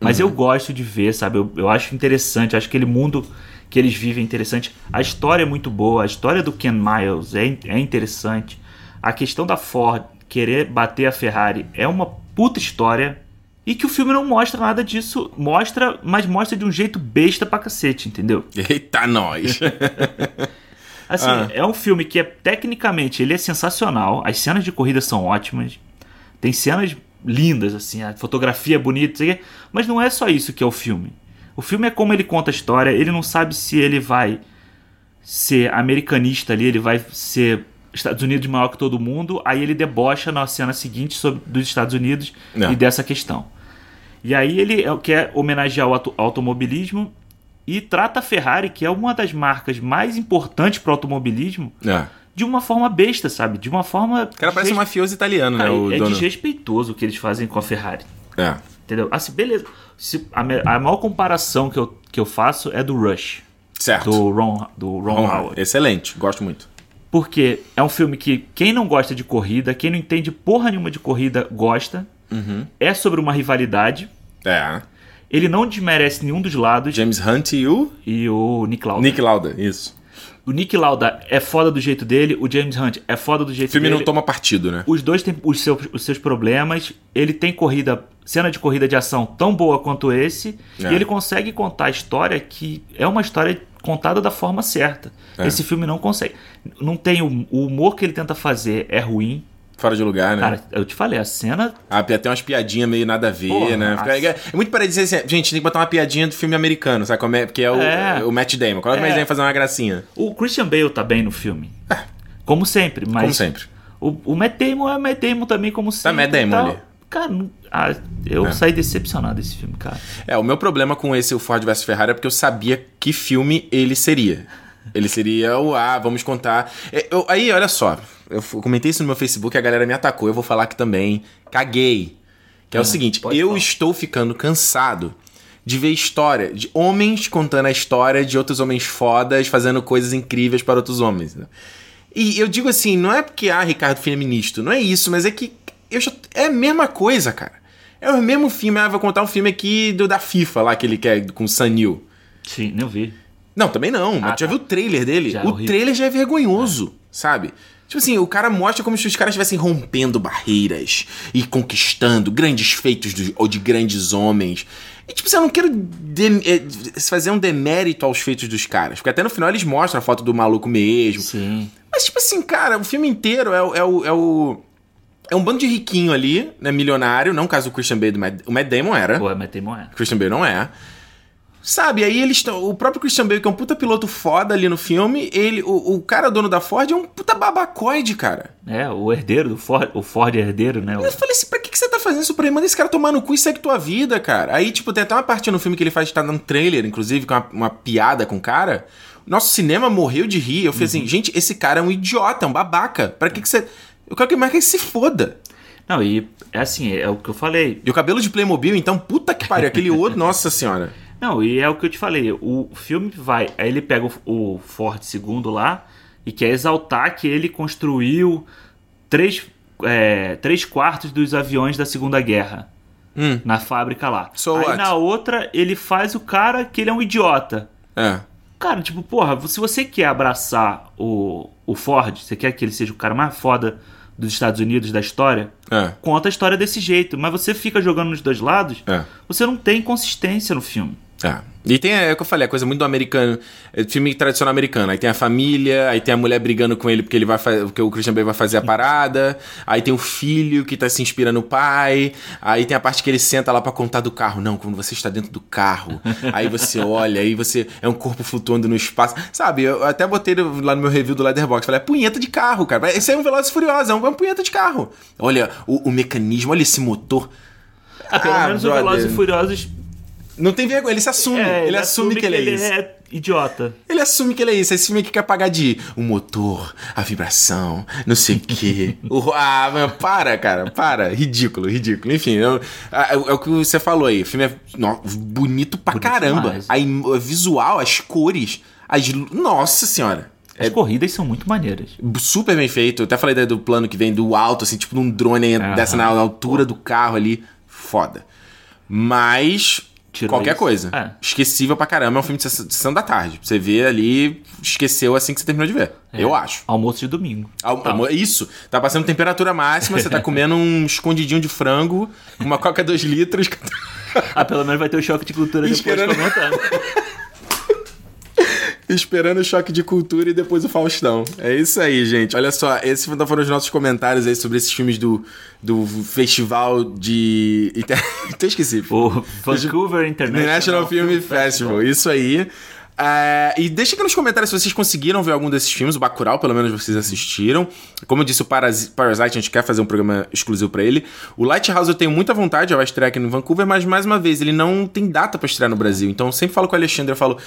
Speaker 2: Mas eu gosto de ver, sabe? Eu, eu acho interessante. Acho aquele mundo que eles vivem é interessante. A história é muito boa. A história do Ken Miles é, é interessante. A questão da Ford querer bater a Ferrari é uma puta história. E que o filme não mostra nada disso. Mostra, mas mostra de um jeito besta pra cacete, entendeu?
Speaker 1: Eita, nós.
Speaker 2: Assim,
Speaker 1: Ah.
Speaker 2: é um filme que é tecnicamente ele é sensacional. As cenas de corrida são ótimas. Tem cenas lindas, assim, a fotografia é bonita, mas não é só isso que é o filme. O filme é como ele conta a história, ele não sabe se ele vai ser americanista ali, ele vai ser Estados Unidos maior que todo mundo, aí ele debocha na cena seguinte sobre dos Estados Unidos
Speaker 1: É.
Speaker 2: e dessa questão. E aí ele é- quer homenagear o auto- automobilismo e trata a Ferrari, que é uma das marcas mais importantes para o automobilismo,
Speaker 1: É.
Speaker 2: de uma forma besta, sabe? De uma forma.
Speaker 1: O cara parece um
Speaker 2: desres-
Speaker 1: mafioso italiano,
Speaker 2: Cara,
Speaker 1: né? O
Speaker 2: é
Speaker 1: dono.
Speaker 2: desrespeitoso o que eles fazem com a Ferrari.
Speaker 1: É.
Speaker 2: Entendeu? Assim, beleza. Se- a, a maior comparação que eu, que eu faço é do Rush,
Speaker 1: Certo.
Speaker 2: do Ron, do Ron
Speaker 1: Ron
Speaker 2: Howard.
Speaker 1: Excelente, gosto muito.
Speaker 2: Porque é um filme que quem não gosta de corrida, quem não entende porra nenhuma de corrida, gosta.
Speaker 1: Uhum.
Speaker 2: É sobre uma rivalidade.
Speaker 1: É.
Speaker 2: Ele não desmerece nenhum dos lados.
Speaker 1: James Hunt e o
Speaker 2: E o Nick Lauda.
Speaker 1: Nick Lauda, isso.
Speaker 2: O Nick Lauda é foda do jeito dele, o James Hunt é foda do jeito
Speaker 1: O filme
Speaker 2: dele.
Speaker 1: não toma partido, né?
Speaker 2: Os dois têm os seus, os seus problemas. Ele tem corrida, cena de corrida de ação tão boa quanto esse.
Speaker 1: É.
Speaker 2: E ele consegue contar a história que é uma história contada da forma certa.
Speaker 1: É.
Speaker 2: Esse filme não consegue. Não tem o, o humor que ele tenta fazer é ruim.
Speaker 1: Fora de lugar, né?
Speaker 2: Cara, eu te falei, a cena.
Speaker 1: Ah, tem umas piadinhas meio nada a ver,
Speaker 2: Porra,
Speaker 1: né?
Speaker 2: Nossa.
Speaker 1: é, é muito parecido assim, gente, tem que botar uma piadinha do filme americano, sabe? como é? Porque é o,
Speaker 2: É.
Speaker 1: o Matt Damon. Coloca o
Speaker 2: É.
Speaker 1: Matt Damon fazer uma gracinha.
Speaker 2: O Christian Bale tá bem no filme. Como sempre, mas.
Speaker 1: É. Como sempre.
Speaker 2: O, o Matt Damon é Matt Damon também, como sempre.
Speaker 1: Matt Damon ali.
Speaker 2: Cara, ah, eu
Speaker 1: É.
Speaker 2: saí decepcionado desse filme, cara.
Speaker 1: É, o meu problema com esse o Ford vs Ferrari é porque eu sabia que filme ele seria. Ele seria o ah, vamos contar. É, eu- aí, olha só, eu comentei isso no meu Facebook, a galera me atacou, eu vou falar aqui também. Caguei. Que é, o
Speaker 2: Ah,
Speaker 1: seguinte, eu
Speaker 2: falar.
Speaker 1: estou ficando cansado de ver história de homens contando a história de outros homens fodas fazendo coisas incríveis para outros homens. né? E eu digo assim, não é porque, ah, Ricardo feminista, não é isso, mas é que eu já, é a mesma coisa, cara. É o mesmo filme, ah, vou contar um filme aqui do, da FIFA lá, que ele quer, com o Sanil.
Speaker 2: Sim, nem vi.
Speaker 1: Não, também não, mas
Speaker 2: Ah,
Speaker 1: já
Speaker 2: tá.
Speaker 1: viu o trailer dele?
Speaker 2: Já é
Speaker 1: o
Speaker 2: horrível.
Speaker 1: trailer já é vergonhoso, sabe? Tipo assim, o cara mostra como se os caras estivessem rompendo barreiras e conquistando grandes feitos do- ou de grandes homens. E tipo assim, eu não quero dem- eh, fazer um demérito aos feitos dos caras, porque até no final eles mostram a foto do maluco mesmo.
Speaker 2: Sim.
Speaker 1: Mas, tipo assim, cara, o filme inteiro é, o- é o. É, o, é um bando de riquinho ali, né? Milionário. Não caso o Christian Bale do Matt, O Matt Damon era.
Speaker 2: Pô, é Matt Damon é.
Speaker 1: O Christian Bale não é. Sabe, aí eles estão. O próprio Christian Bale, que é um puta piloto foda ali no filme, ele. O, o cara dono da Ford é um puta babacoide, cara.
Speaker 2: É, o herdeiro do Ford, o Ford herdeiro, né? O-
Speaker 1: Eu falei assim, pra que, que você tá fazendo isso pra ele? Manda esse cara tomar no cu e segue tua vida, cara. Aí, tipo, tem até uma parte no filme que ele faz, tá dando trailer, inclusive, com uma, uma piada com o cara. Nosso cinema morreu de rir. Eu falei assim, gente, esse cara é um idiota, é um babaca. Pra que, que você. Eu quero que que ele se foda.
Speaker 2: Não, e é assim, é o que eu falei.
Speaker 1: E o cabelo de Playmobil, então, puta que pariu. Aquele outro, nossa senhora.
Speaker 2: Não, e é o que eu te falei. O filme vai. Aí ele pega o, o Ford II lá e quer exaltar que ele construiu três, é, três quartos dos aviões da Segunda Guerra
Speaker 1: Hum,
Speaker 2: na fábrica lá.
Speaker 1: So
Speaker 2: Aí
Speaker 1: what?
Speaker 2: na outra, ele faz o cara que ele é um idiota.
Speaker 1: é.
Speaker 2: Cara, tipo, porra, se você quer abraçar o, o Ford, você quer que ele seja o cara mais foda dos Estados Unidos da história,
Speaker 1: É.
Speaker 2: conta a história desse jeito. Mas você fica jogando nos dois lados,
Speaker 1: É.
Speaker 2: você não tem consistência no filme.
Speaker 1: É. E tem, é o que eu falei, a coisa muito do americano, é filme tradicional americano. Aí tem a família, aí tem a mulher brigando com ele porque ele vai porque o Christian Bale vai fazer a parada. Aí tem o filho que tá se inspirando no pai. Aí tem a parte que ele senta lá pra contar do carro. Não, quando você está dentro do carro, aí você olha, aí você é um corpo flutuando no espaço. Sabe, eu até botei lá no meu review do Leatherbox, falei, é punheta de carro, cara. Esse é um e é um, é um punheta de carro. Olha o, o mecanismo, olha esse motor.
Speaker 2: Ah, pelo
Speaker 1: Ah,
Speaker 2: menos
Speaker 1: brother.
Speaker 2: o Velozes e Furiosos
Speaker 1: Não tem vergonha, ele se assume.
Speaker 2: É,
Speaker 1: ele, assume, que ele, é isso.
Speaker 2: é idiota.
Speaker 1: Ele assume que ele é isso. Esse filme aqui quer pagar de o motor, a vibração, não sei o quê. O- ah, mas para, cara, para. Ridículo, ridículo. Enfim, eu- ah, é, o que você falou aí. O filme é no- bonito pra
Speaker 2: Bonito
Speaker 1: caramba. o visual, as cores, as. Nossa senhora.
Speaker 2: As corridas são muito maneiras.
Speaker 1: Super bem feito. Eu até falei do plano que vem do alto, assim, tipo num drone
Speaker 2: Aham.
Speaker 1: dessa na altura do carro ali. Foda. Mas. Qualquer
Speaker 2: isso.
Speaker 1: coisa.
Speaker 2: É.
Speaker 1: Esquecível pra caramba. É um filme de sessão- da tarde. Você vê ali, esqueceu assim que você terminou de ver.
Speaker 2: É.
Speaker 1: Eu acho.
Speaker 2: Almoço de domingo.
Speaker 1: Al- almo- Isso. Tá passando temperatura máxima, você tá comendo um escondidinho de frango, uma coca 2 litros.
Speaker 2: Ah, pelo menos vai ter o choque de cultura depois
Speaker 1: Esperando.
Speaker 2: comentando.
Speaker 1: Esperando o choque de cultura e depois o Faustão. É isso aí, gente. Olha só, esses foram os nossos comentários aí sobre esses filmes do, do festival de. Até esqueci.
Speaker 2: O Vancouver International,
Speaker 1: International Film Festival. Isso aí. É, e deixa aqui nos comentários se vocês conseguiram ver algum desses filmes. O Bacurau, pelo menos vocês assistiram. Como eu disse, o Parasi- Parasite, a gente quer fazer um programa exclusivo pra ele. O Lighthouse eu tenho muita vontade, vai estrear aqui no Vancouver, mas mais uma vez, ele não tem data pra estrear no Brasil. Então eu sempre falo com o Alexandre, eu falo...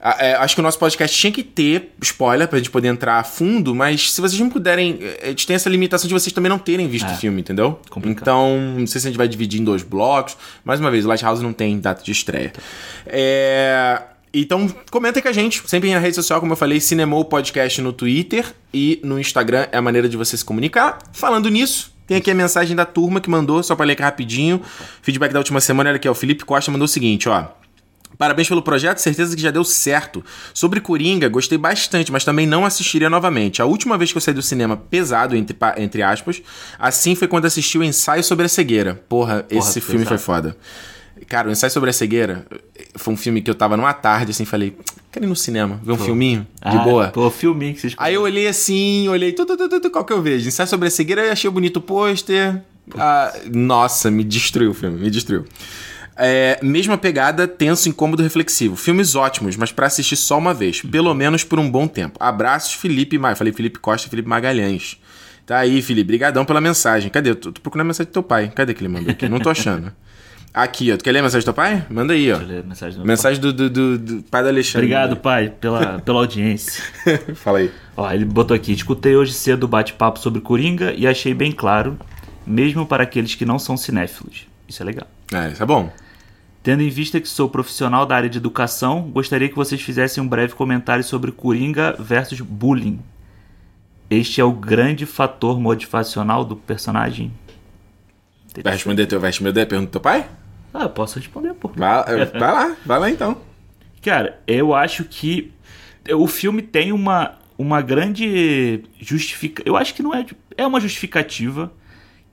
Speaker 1: "Ah, é, acho que o nosso podcast tinha que ter spoiler pra gente poder entrar a fundo, mas se vocês não puderem, eh, a gente tem essa limitação de vocês também não terem visto
Speaker 2: É.
Speaker 1: o filme, entendeu?
Speaker 2: Complicado.
Speaker 1: Então, não sei se a gente vai dividir em dois blocos. Mais uma vez, o Lighthouse não tem data de estreia. É, Então, comenta com a gente. Sempre na rede social, como eu falei, Cinemou Podcast no Twitter e no Instagram é a maneira de você se comunicar. Falando nisso, tem aqui a mensagem da turma que mandou, só pra ler aqui rapidinho. Feedback da última semana, olha aqui, ó. O Felipe Costa mandou o seguinte, ó. Parabéns pelo projeto, certeza que já deu certo. Sobre Coringa, gostei bastante, mas também não assistiria novamente. A última vez que eu saí do cinema pesado, entre, entre aspas, assim foi quando assisti o ensaio sobre a cegueira. Porra, esse filme
Speaker 2: pesado.
Speaker 1: foi foda. Cara, o ensaio sobre a cegueira foi um filme que eu tava numa tarde, assim, falei, quero ir no cinema, ver um filminho, de
Speaker 2: Ah,
Speaker 1: boa.
Speaker 2: Pô, filminho que vocês
Speaker 1: Aí eu olhei assim, olhei, tu, tu, tu, tu, qual que eu vejo? Ensaio sobre a cegueira, eu achei bonito o pôster. Ah, nossa, me destruiu o filme, me destruiu. É, mesma pegada, tenso, incômodo, reflexivo. Filmes ótimos, mas pra assistir só uma vez, pelo menos por um bom tempo. Abraços, Felipe Ma... Falei Felipe Costa Felipe Magalhães. Tá aí, Felipe, brigadão pela mensagem. Cadê? Eu tô, tô procurando a mensagem do teu pai. Cadê que ele mandou aqui? Não tô achando. Aqui, ó. Tu quer ler a mensagem do teu pai? Manda aí, ó.
Speaker 2: Mensagem do
Speaker 1: Mensagem do, do, do- do pai do Alexandre.
Speaker 2: Obrigado, pai, pela, pela audiência.
Speaker 1: Fala aí.
Speaker 2: Ó, ele botou aqui: escutei hoje cedo o bate-papo sobre Coringa e achei bem claro, mesmo para aqueles que não são cinéfilos. Isso é legal.
Speaker 1: É, isso é bom.
Speaker 2: Tendo em vista que sou profissional da área de educação, gostaria que vocês fizessem um breve comentário sobre Coringa versus bullying. Este é o grande fator motivacional do personagem?
Speaker 1: Vai responder, teu, vai responder a pergunta do teu pai?
Speaker 2: Ah, eu posso responder, pô.
Speaker 1: Vai, vai lá, vai lá então.
Speaker 2: Cara, eu acho que o filme tem uma, uma grande justificativa. Eu acho que não é. É uma justificativa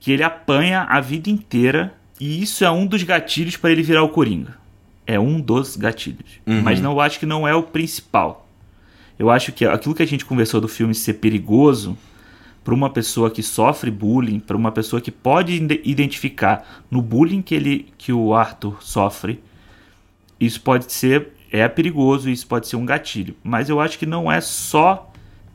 Speaker 2: que ele apanha a vida inteira e isso é um dos gatilhos para ele virar o Coringa. É um dos gatilhos. Mas não eu acho que não é o principal. Eu acho que aquilo que a gente conversou do filme ser perigoso para uma pessoa que sofre bullying, para uma pessoa que pode ide- identificar no bullying que ele que o Arthur sofre, isso pode ser é perigoso, isso pode ser um gatilho, mas eu acho que não é só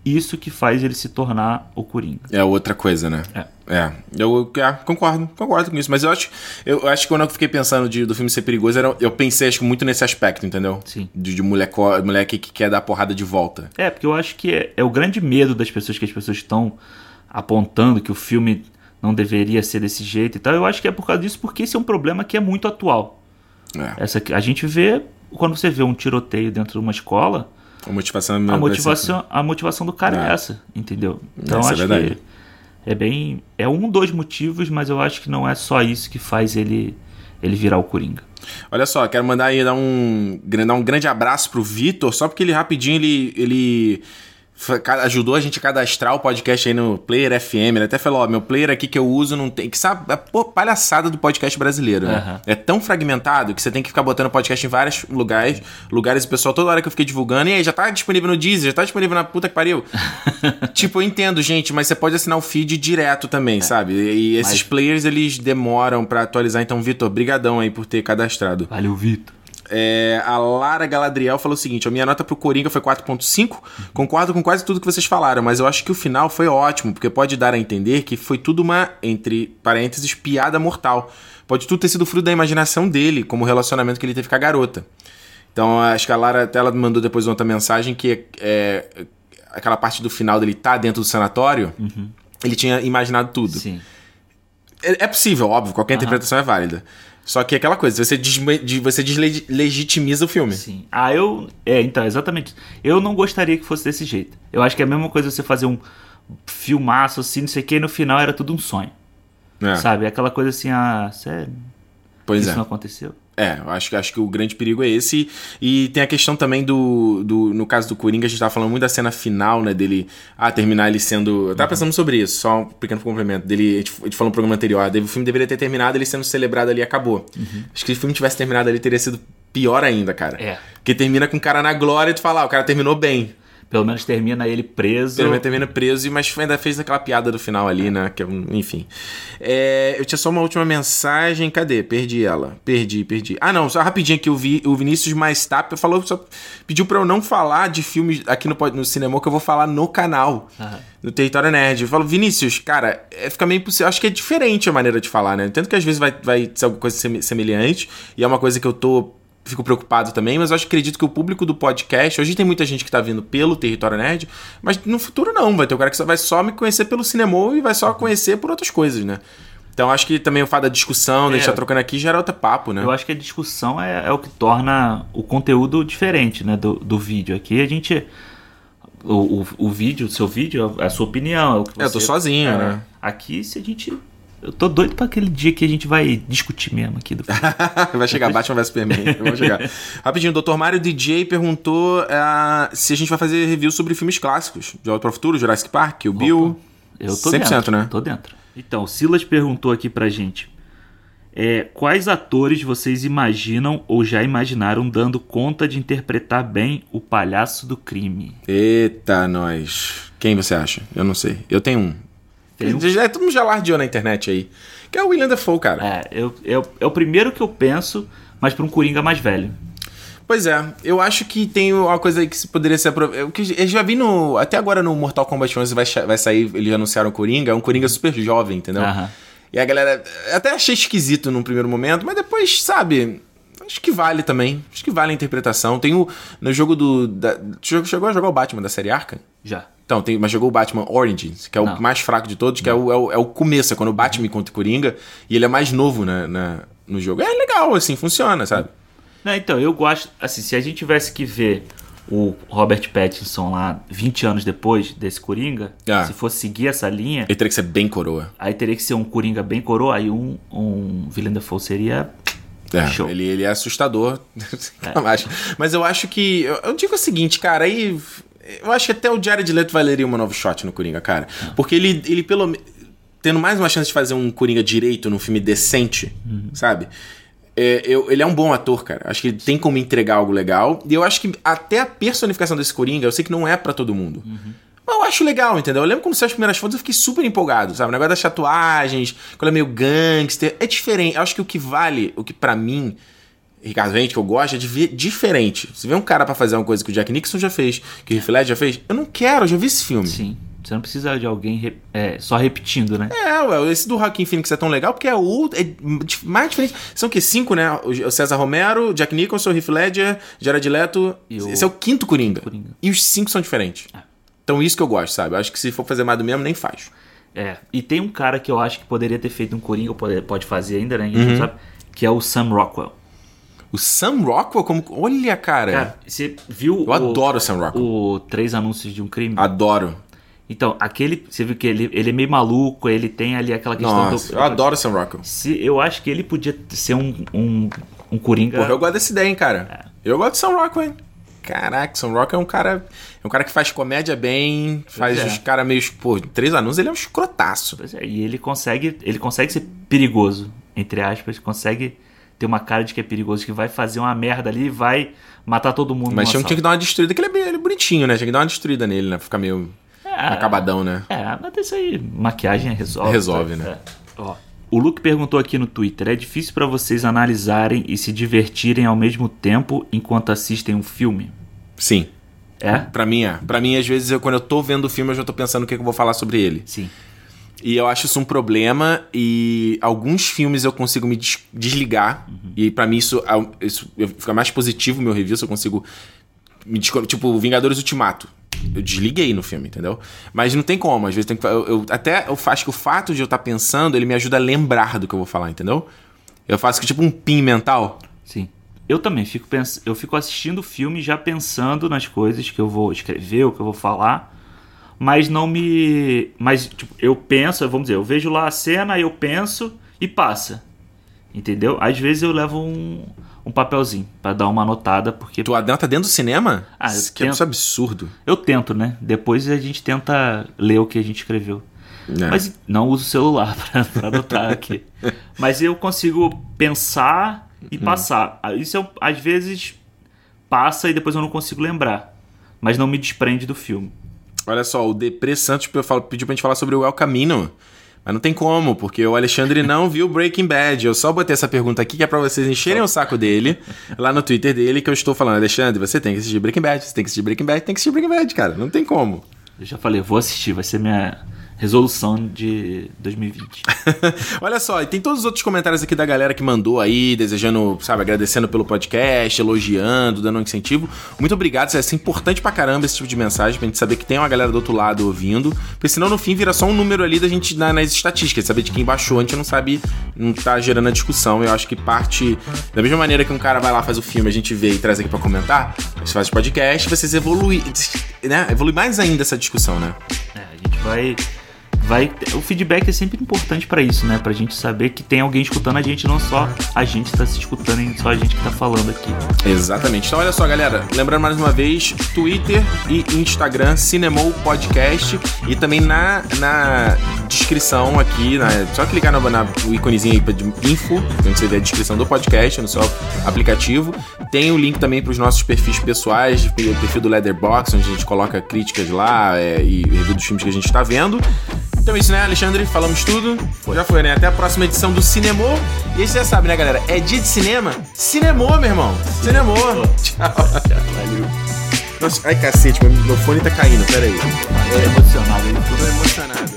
Speaker 2: isso que faz ele se tornar o Coringa.
Speaker 1: É outra coisa, né?
Speaker 2: É.
Speaker 1: É, eu é, concordo, concordo com isso. Mas eu acho, eu acho que quando eu fiquei pensando de- do filme ser perigoso, era- eu pensei acho muito nesse aspecto, entendeu?
Speaker 2: Sim.
Speaker 1: De, de moleco, moleque que quer dar porrada de volta.
Speaker 2: É, porque eu acho que é, é o grande medo das pessoas que as pessoas estão apontando que o filme não deveria ser desse jeito e tal. Eu acho que é por causa disso, porque esse é um problema que é muito atual.
Speaker 1: É.
Speaker 2: Essa a gente vê quando você vê um tiroteio dentro de uma escola,
Speaker 1: A motivação
Speaker 2: a motivação, a motivação do cara é,
Speaker 1: É.
Speaker 2: essa, entendeu? Então
Speaker 1: Essa é
Speaker 2: acho
Speaker 1: verdade.
Speaker 2: que é bem é um dos motivos, mas eu acho que não é só isso que faz ele ele virar o Coringa.
Speaker 1: Olha só, quero mandar aí dar um, dar um grande abraço pro Vitor, só porque ele rapidinho ele, ele ajudou a gente a cadastrar o podcast aí no Player FM. Ele até falou: Ó, meu player aqui que eu uso não tem. Que sabe, a pô, palhaçada do podcast brasileiro, né?
Speaker 2: Aham.
Speaker 1: É tão fragmentado que você tem que ficar botando podcast em vários lugares. Lugares, o pessoal, toda hora que eu fiquei divulgando, e aí, já tá disponível no Deezer, já tá disponível na puta que pariu. tipo, eu entendo, gente, mas você pode assinar o feed direto também, sabe? E esses
Speaker 2: Mas-
Speaker 1: players, eles demoram pra atualizar. Então, Vitor, brigadão aí por ter cadastrado.
Speaker 2: Valeu, Vitor.
Speaker 1: É, a Lara Galadriel falou o seguinte: a minha nota pro Coringa foi 4.5. Concordo com quase tudo que vocês falaram, mas eu acho que o final foi ótimo, porque pode dar a entender que foi tudo uma, entre parênteses, piada mortal. Pode tudo ter sido fruto da imaginação dele, como o relacionamento que ele teve com a garota. Então, acho que a Lara até ela mandou depois outra mensagem que é, aquela parte do final dele tá dentro do sanatório. Ele tinha imaginado tudo.
Speaker 2: Sim.
Speaker 1: É, é possível, óbvio, qualquer interpretação é válida. Só que é aquela coisa, você, desme- de- você deslegitimiza o filme.
Speaker 2: Sim. Ah, eu. É, então, exatamente. Eu não gostaria que fosse desse jeito. Eu acho que é a mesma coisa você fazer um filmaço assim, não sei o que, e no final era tudo um sonho.
Speaker 1: É,
Speaker 2: Sabe? Aquela coisa assim, ah, sério?
Speaker 1: pois
Speaker 2: isso
Speaker 1: é.
Speaker 2: não aconteceu?
Speaker 1: É, acho, que- acho que o grande perigo é esse. E tem a questão também do, do. No caso do Coringa, a gente tava falando muito da cena final, né? Dele. Ah, terminar ele sendo. Eu tava pensando sobre isso, só um pequeno complemento. Dele, a gente, a gente falou no programa anterior. ah, O filme deveria ter terminado ele sendo celebrado ali e acabou. Acho que se o filme tivesse terminado ali, teria sido pior ainda, cara.
Speaker 2: É.
Speaker 1: Porque termina com o cara na glória e tu fala, ah, o cara terminou bem.
Speaker 2: Pelo menos termina ele preso.
Speaker 1: Pelo menos termina preso, mas ainda fez aquela piada do final ali, né? Que, é enfim. É, eu tinha só uma última mensagem. Cadê? Perdi ela. Perdi, perdi. Ah, não, só rapidinho aqui. O, Vi- o Vinícius Maistap falou, só pediu pra eu não falar de filmes aqui no, no cinema, que eu vou falar no canal.
Speaker 2: Aham.
Speaker 1: No Território Nerd. Eu falo, Vinícius, cara, é, fica meio impossível. Acho que é diferente a maneira de falar, né? Tanto que às vezes vai, vai ser alguma coisa seme- semelhante, e é uma coisa que eu tô. Fico preocupado também, mas eu acho, acredito que o público do podcast. Hoje tem muita gente que tá vindo pelo Território Nerd, mas no futuro não. Vai ter um cara que só- vai só me conhecer pelo cinema e vai só conhecer por outras coisas, né? Então acho que também o fato da discussão, da gente
Speaker 2: É.
Speaker 1: tá trocando aqui, gera outro papo, né?
Speaker 2: Eu acho que a discussão é, é o que torna o conteúdo diferente, né, do, do vídeo. Aqui a gente... O, o, o vídeo, o seu vídeo, é a sua opinião. É o que
Speaker 1: É, eu tô
Speaker 2: você-
Speaker 1: sozinho,
Speaker 2: é.
Speaker 1: né?
Speaker 2: Aqui, se a gente... Eu tô doido pra aquele dia que a gente vai discutir mesmo aqui do filme.
Speaker 1: Vai chegar Batman vs Superman. Vamos chegar. Rapidinho, o Dr. Mário DJ perguntou ah, se a gente vai fazer review sobre filmes clássicos. De Volta para o Futuro, Jurassic Park, o Bill.
Speaker 2: Eu tô
Speaker 1: 100%,
Speaker 2: dentro,
Speaker 1: né?
Speaker 2: Tô dentro. Então, o Silas perguntou aqui pra gente. É, quais atores vocês imaginam ou já imaginaram dando conta de interpretar bem o palhaço do crime?
Speaker 1: Eita, nós. Quem você acha? Eu não sei. Eu tenho um.
Speaker 2: Tem?
Speaker 1: Já, todo mundo já lardeou na internet aí. Que é o William Dafoe, cara.
Speaker 2: É, eu, eu- é o primeiro que eu penso, mas pra um Coringa mais velho.
Speaker 1: Pois é, eu acho que tem uma coisa aí que se poderia ser. Eu, que- eu já vi no. Até agora no Mortal Kombat 11 vai, vai sair, eles anunciaram o Coringa, é um Coringa super jovem, entendeu? E a galera. Até achei esquisito num primeiro momento, mas depois, sabe. Acho que vale também. Acho que vale a interpretação. Tem o. No jogo do. Da, chegou a jogar o Batman da série Arkham?
Speaker 2: Já.
Speaker 1: Então, tem, mas jogou o Batman Origins, que é o
Speaker 2: Não.
Speaker 1: mais fraco de todos, que é o, é, o, é o começo, é quando o Batman contra o Coringa, e ele é mais novo na, na- no jogo. É legal, assim, funciona, sabe?
Speaker 2: Não, então, eu gosto. Assim, se a gente tivesse que ver o Robert Pattinson lá 20 anos depois desse Coringa,
Speaker 1: Ah.
Speaker 2: se fosse seguir essa linha,
Speaker 1: Ele teria que ser bem coroa.
Speaker 2: aí teria que ser um Coringa bem coroa, aí um, um Willem Dafoe seria
Speaker 1: É. Ele, ele é assustador. Mas- Mas eu acho que. Eu, eu digo o seguinte, cara, aí. Eu acho que até o Jared Leto valeria uma novo shot no Coringa, cara. Porque ele, ele pelo Tendo mais uma chance de fazer um Coringa direito num filme decente, sabe? É, eu- ele é um bom ator, cara. Acho que ele tem como entregar algo legal. E eu acho que até a personificação desse Coringa, eu sei que não é pra todo mundo. Mas eu acho legal, entendeu? Eu lembro quando saiu as primeiras fotos, eu fiquei super empolgado, sabe? O negócio das tatuagens, quando é meio gangster. É diferente. Eu acho que o que vale, o que pra mim, Ricardo Vente, que eu gosto, é de ver diferente. Se vê um cara pra fazer uma coisa que o Jack Nixon já fez, que o Heath Ledger já fez, eu não quero, eu já vi esse filme.
Speaker 2: Sim. Você não precisa de alguém re- é, só repetindo, né?
Speaker 1: É, ué, esse do Joaquin Phoenix é tão legal porque é outro, é mais diferente. São o quê? Cinco, né? O César Romero, Jack Nicholson, Heath Ledger, Jared Leto.
Speaker 2: E o-
Speaker 1: Esse é o quinto Coringa.
Speaker 2: Coringa.
Speaker 1: E os cinco são diferentes. Então isso que eu gosto, sabe? Eu acho que se for fazer mais do mesmo, nem faz.
Speaker 2: É. E tem um cara que eu acho que poderia ter feito um Coringa, pode, pode fazer ainda, né?
Speaker 1: Uhum.
Speaker 2: sabe. Que é o Sam Rockwell.
Speaker 1: O Sam Rockwell, como. Olha, cara.
Speaker 2: Cara, você viu
Speaker 1: É. eu adoro o Sam Rockwell.
Speaker 2: o Três Anúncios de um Crime?
Speaker 1: Adoro.
Speaker 2: Então, aquele. Você viu que ele, ele é meio maluco, ele tem ali aquela questão
Speaker 1: Nossa,
Speaker 2: do.
Speaker 1: eu adoro o Sam Rockwell.
Speaker 2: Se, eu acho que ele podia ser um, um, um Coringa.
Speaker 1: Porra, eu gosto dessa ideia, hein, cara. Eu gosto do Sam Rockwell, hein? Caraca, o Sam Rockwell é um cara. É um cara que faz comédia bem, faz
Speaker 2: é.
Speaker 1: os caras meio. Pô, três anúncios, ele é um escrotaço.
Speaker 2: Pois é, e ele consegue, ele consegue ser perigoso, entre aspas, consegue ter uma cara de que é perigoso, que vai fazer uma merda ali e vai matar todo mundo.
Speaker 1: Mas tinha que dar uma destruída, que ele é, ele é bonitinho, né? Tinha que dar uma destruída nele, né? Ficar meio
Speaker 2: É,
Speaker 1: acabadão, né?
Speaker 2: É, mas isso aí, maquiagem resolve.
Speaker 1: Resolve,
Speaker 2: tá?
Speaker 1: né?
Speaker 2: É. Ó, o Luke perguntou aqui no Twitter: é difícil pra vocês analisarem e se divertirem ao mesmo tempo enquanto assistem um filme?
Speaker 1: Sim.
Speaker 2: É?
Speaker 1: Pra mim é. Pra mim, às vezes, eu, quando eu tô vendo o filme, eu já tô pensando o que, que eu vou falar sobre ele.
Speaker 2: Sim.
Speaker 1: E eu acho isso um problema. E alguns filmes eu consigo me des- desligar. E pra mim isso, é- isso fica mais positivo o meu review se eu consigo. Me tipo, Vingadores Ultimato. Eu desliguei no filme, entendeu? Mas não tem como. Às vezes tem que. Eu, eu- até eu acho que o fato de eu estar pensando, ele me ajuda a lembrar do que eu vou falar, entendeu? Eu faço que tipo um pin mental.
Speaker 2: Sim. Eu também fico pens... eu fico assistindo o filme já pensando nas coisas que eu vou escrever, o que eu vou falar, mas não me, mas tipo, eu penso, vamos dizer, eu vejo lá a cena, eu penso e passa. Entendeu? Às vezes eu levo um, um papelzinho pra dar uma anotada, porque
Speaker 1: Tu tá dentro do cinema?
Speaker 2: Ah, eu
Speaker 1: Isso que é
Speaker 2: tento.
Speaker 1: isso absurdo.
Speaker 2: eu tento, né? Depois a gente tenta ler o que a gente escreveu.
Speaker 1: É.
Speaker 2: Mas não uso o celular pra, pra anotar aqui. Mas eu consigo pensar e
Speaker 1: Hum.
Speaker 2: passar. Isso eu, às vezes passa e depois eu não consigo lembrar mas não me desprende do filme.
Speaker 1: Olha só, o Depre Santos pediu pra gente falar sobre o El Camino. Mas não tem como, porque o Alexandre não viu Breaking Bad. Eu só botei essa pergunta aqui que é pra vocês encherem o saco dele, lá no Twitter dele, que eu estou falando, Alexandre, você tem que assistir Breaking Bad, você tem que assistir Breaking Bad, tem que assistir Breaking Bad, cara. Não tem como.
Speaker 2: Eu já falei, vou assistir, vai ser minha resolução de 2020.
Speaker 1: Olha só, e tem todos os outros comentários aqui da galera que mandou aí, desejando, sabe, agradecendo pelo podcast, elogiando, dando um incentivo. Muito obrigado, isso é importante pra caramba esse tipo de mensagem, pra gente saber que tem uma galera do outro lado ouvindo, porque senão no fim vira só um número ali da gente na, nas estatísticas, saber de quem baixou, a gente não sabe, não tá gerando a discussão. Eu acho que parte, da mesma maneira que um cara vai lá, faz o filme, a gente vê e traz aqui pra comentar, você faz o podcast, vocês evoluem, né, evolui mais ainda essa discussão, né?
Speaker 2: É, a gente vai vai o feedback é sempre importante para isso, né? Pra gente saber que tem alguém escutando a gente, não só a gente tá se escutando, só a gente que tá falando aqui.
Speaker 1: Exatamente. Então olha só, galera, lembrando mais uma vez, Twitter e Instagram Cinemou Podcast e também na, na descrição aqui, na, só clicar no, íconezinho aí de info, onde você vê a descrição do podcast no seu aplicativo. Tem o link também para os nossos perfis pessoais, o perfil do Leatherbox, onde a gente coloca críticas lá é, e review dos filmes que a gente está vendo. Então é isso, né, Alexandre? Falamos tudo. Foi. Já foi, né? Até a próxima edição do Cinemô. E aí você já sabe, né, galera? É dia de cinema. Cinemô, meu irmão. Cinemô. Tchau. Valeu. Nossa, ai cacete, meu fone tá caindo, pera aí.
Speaker 2: É emocionado, ele
Speaker 1: tudo emocionado.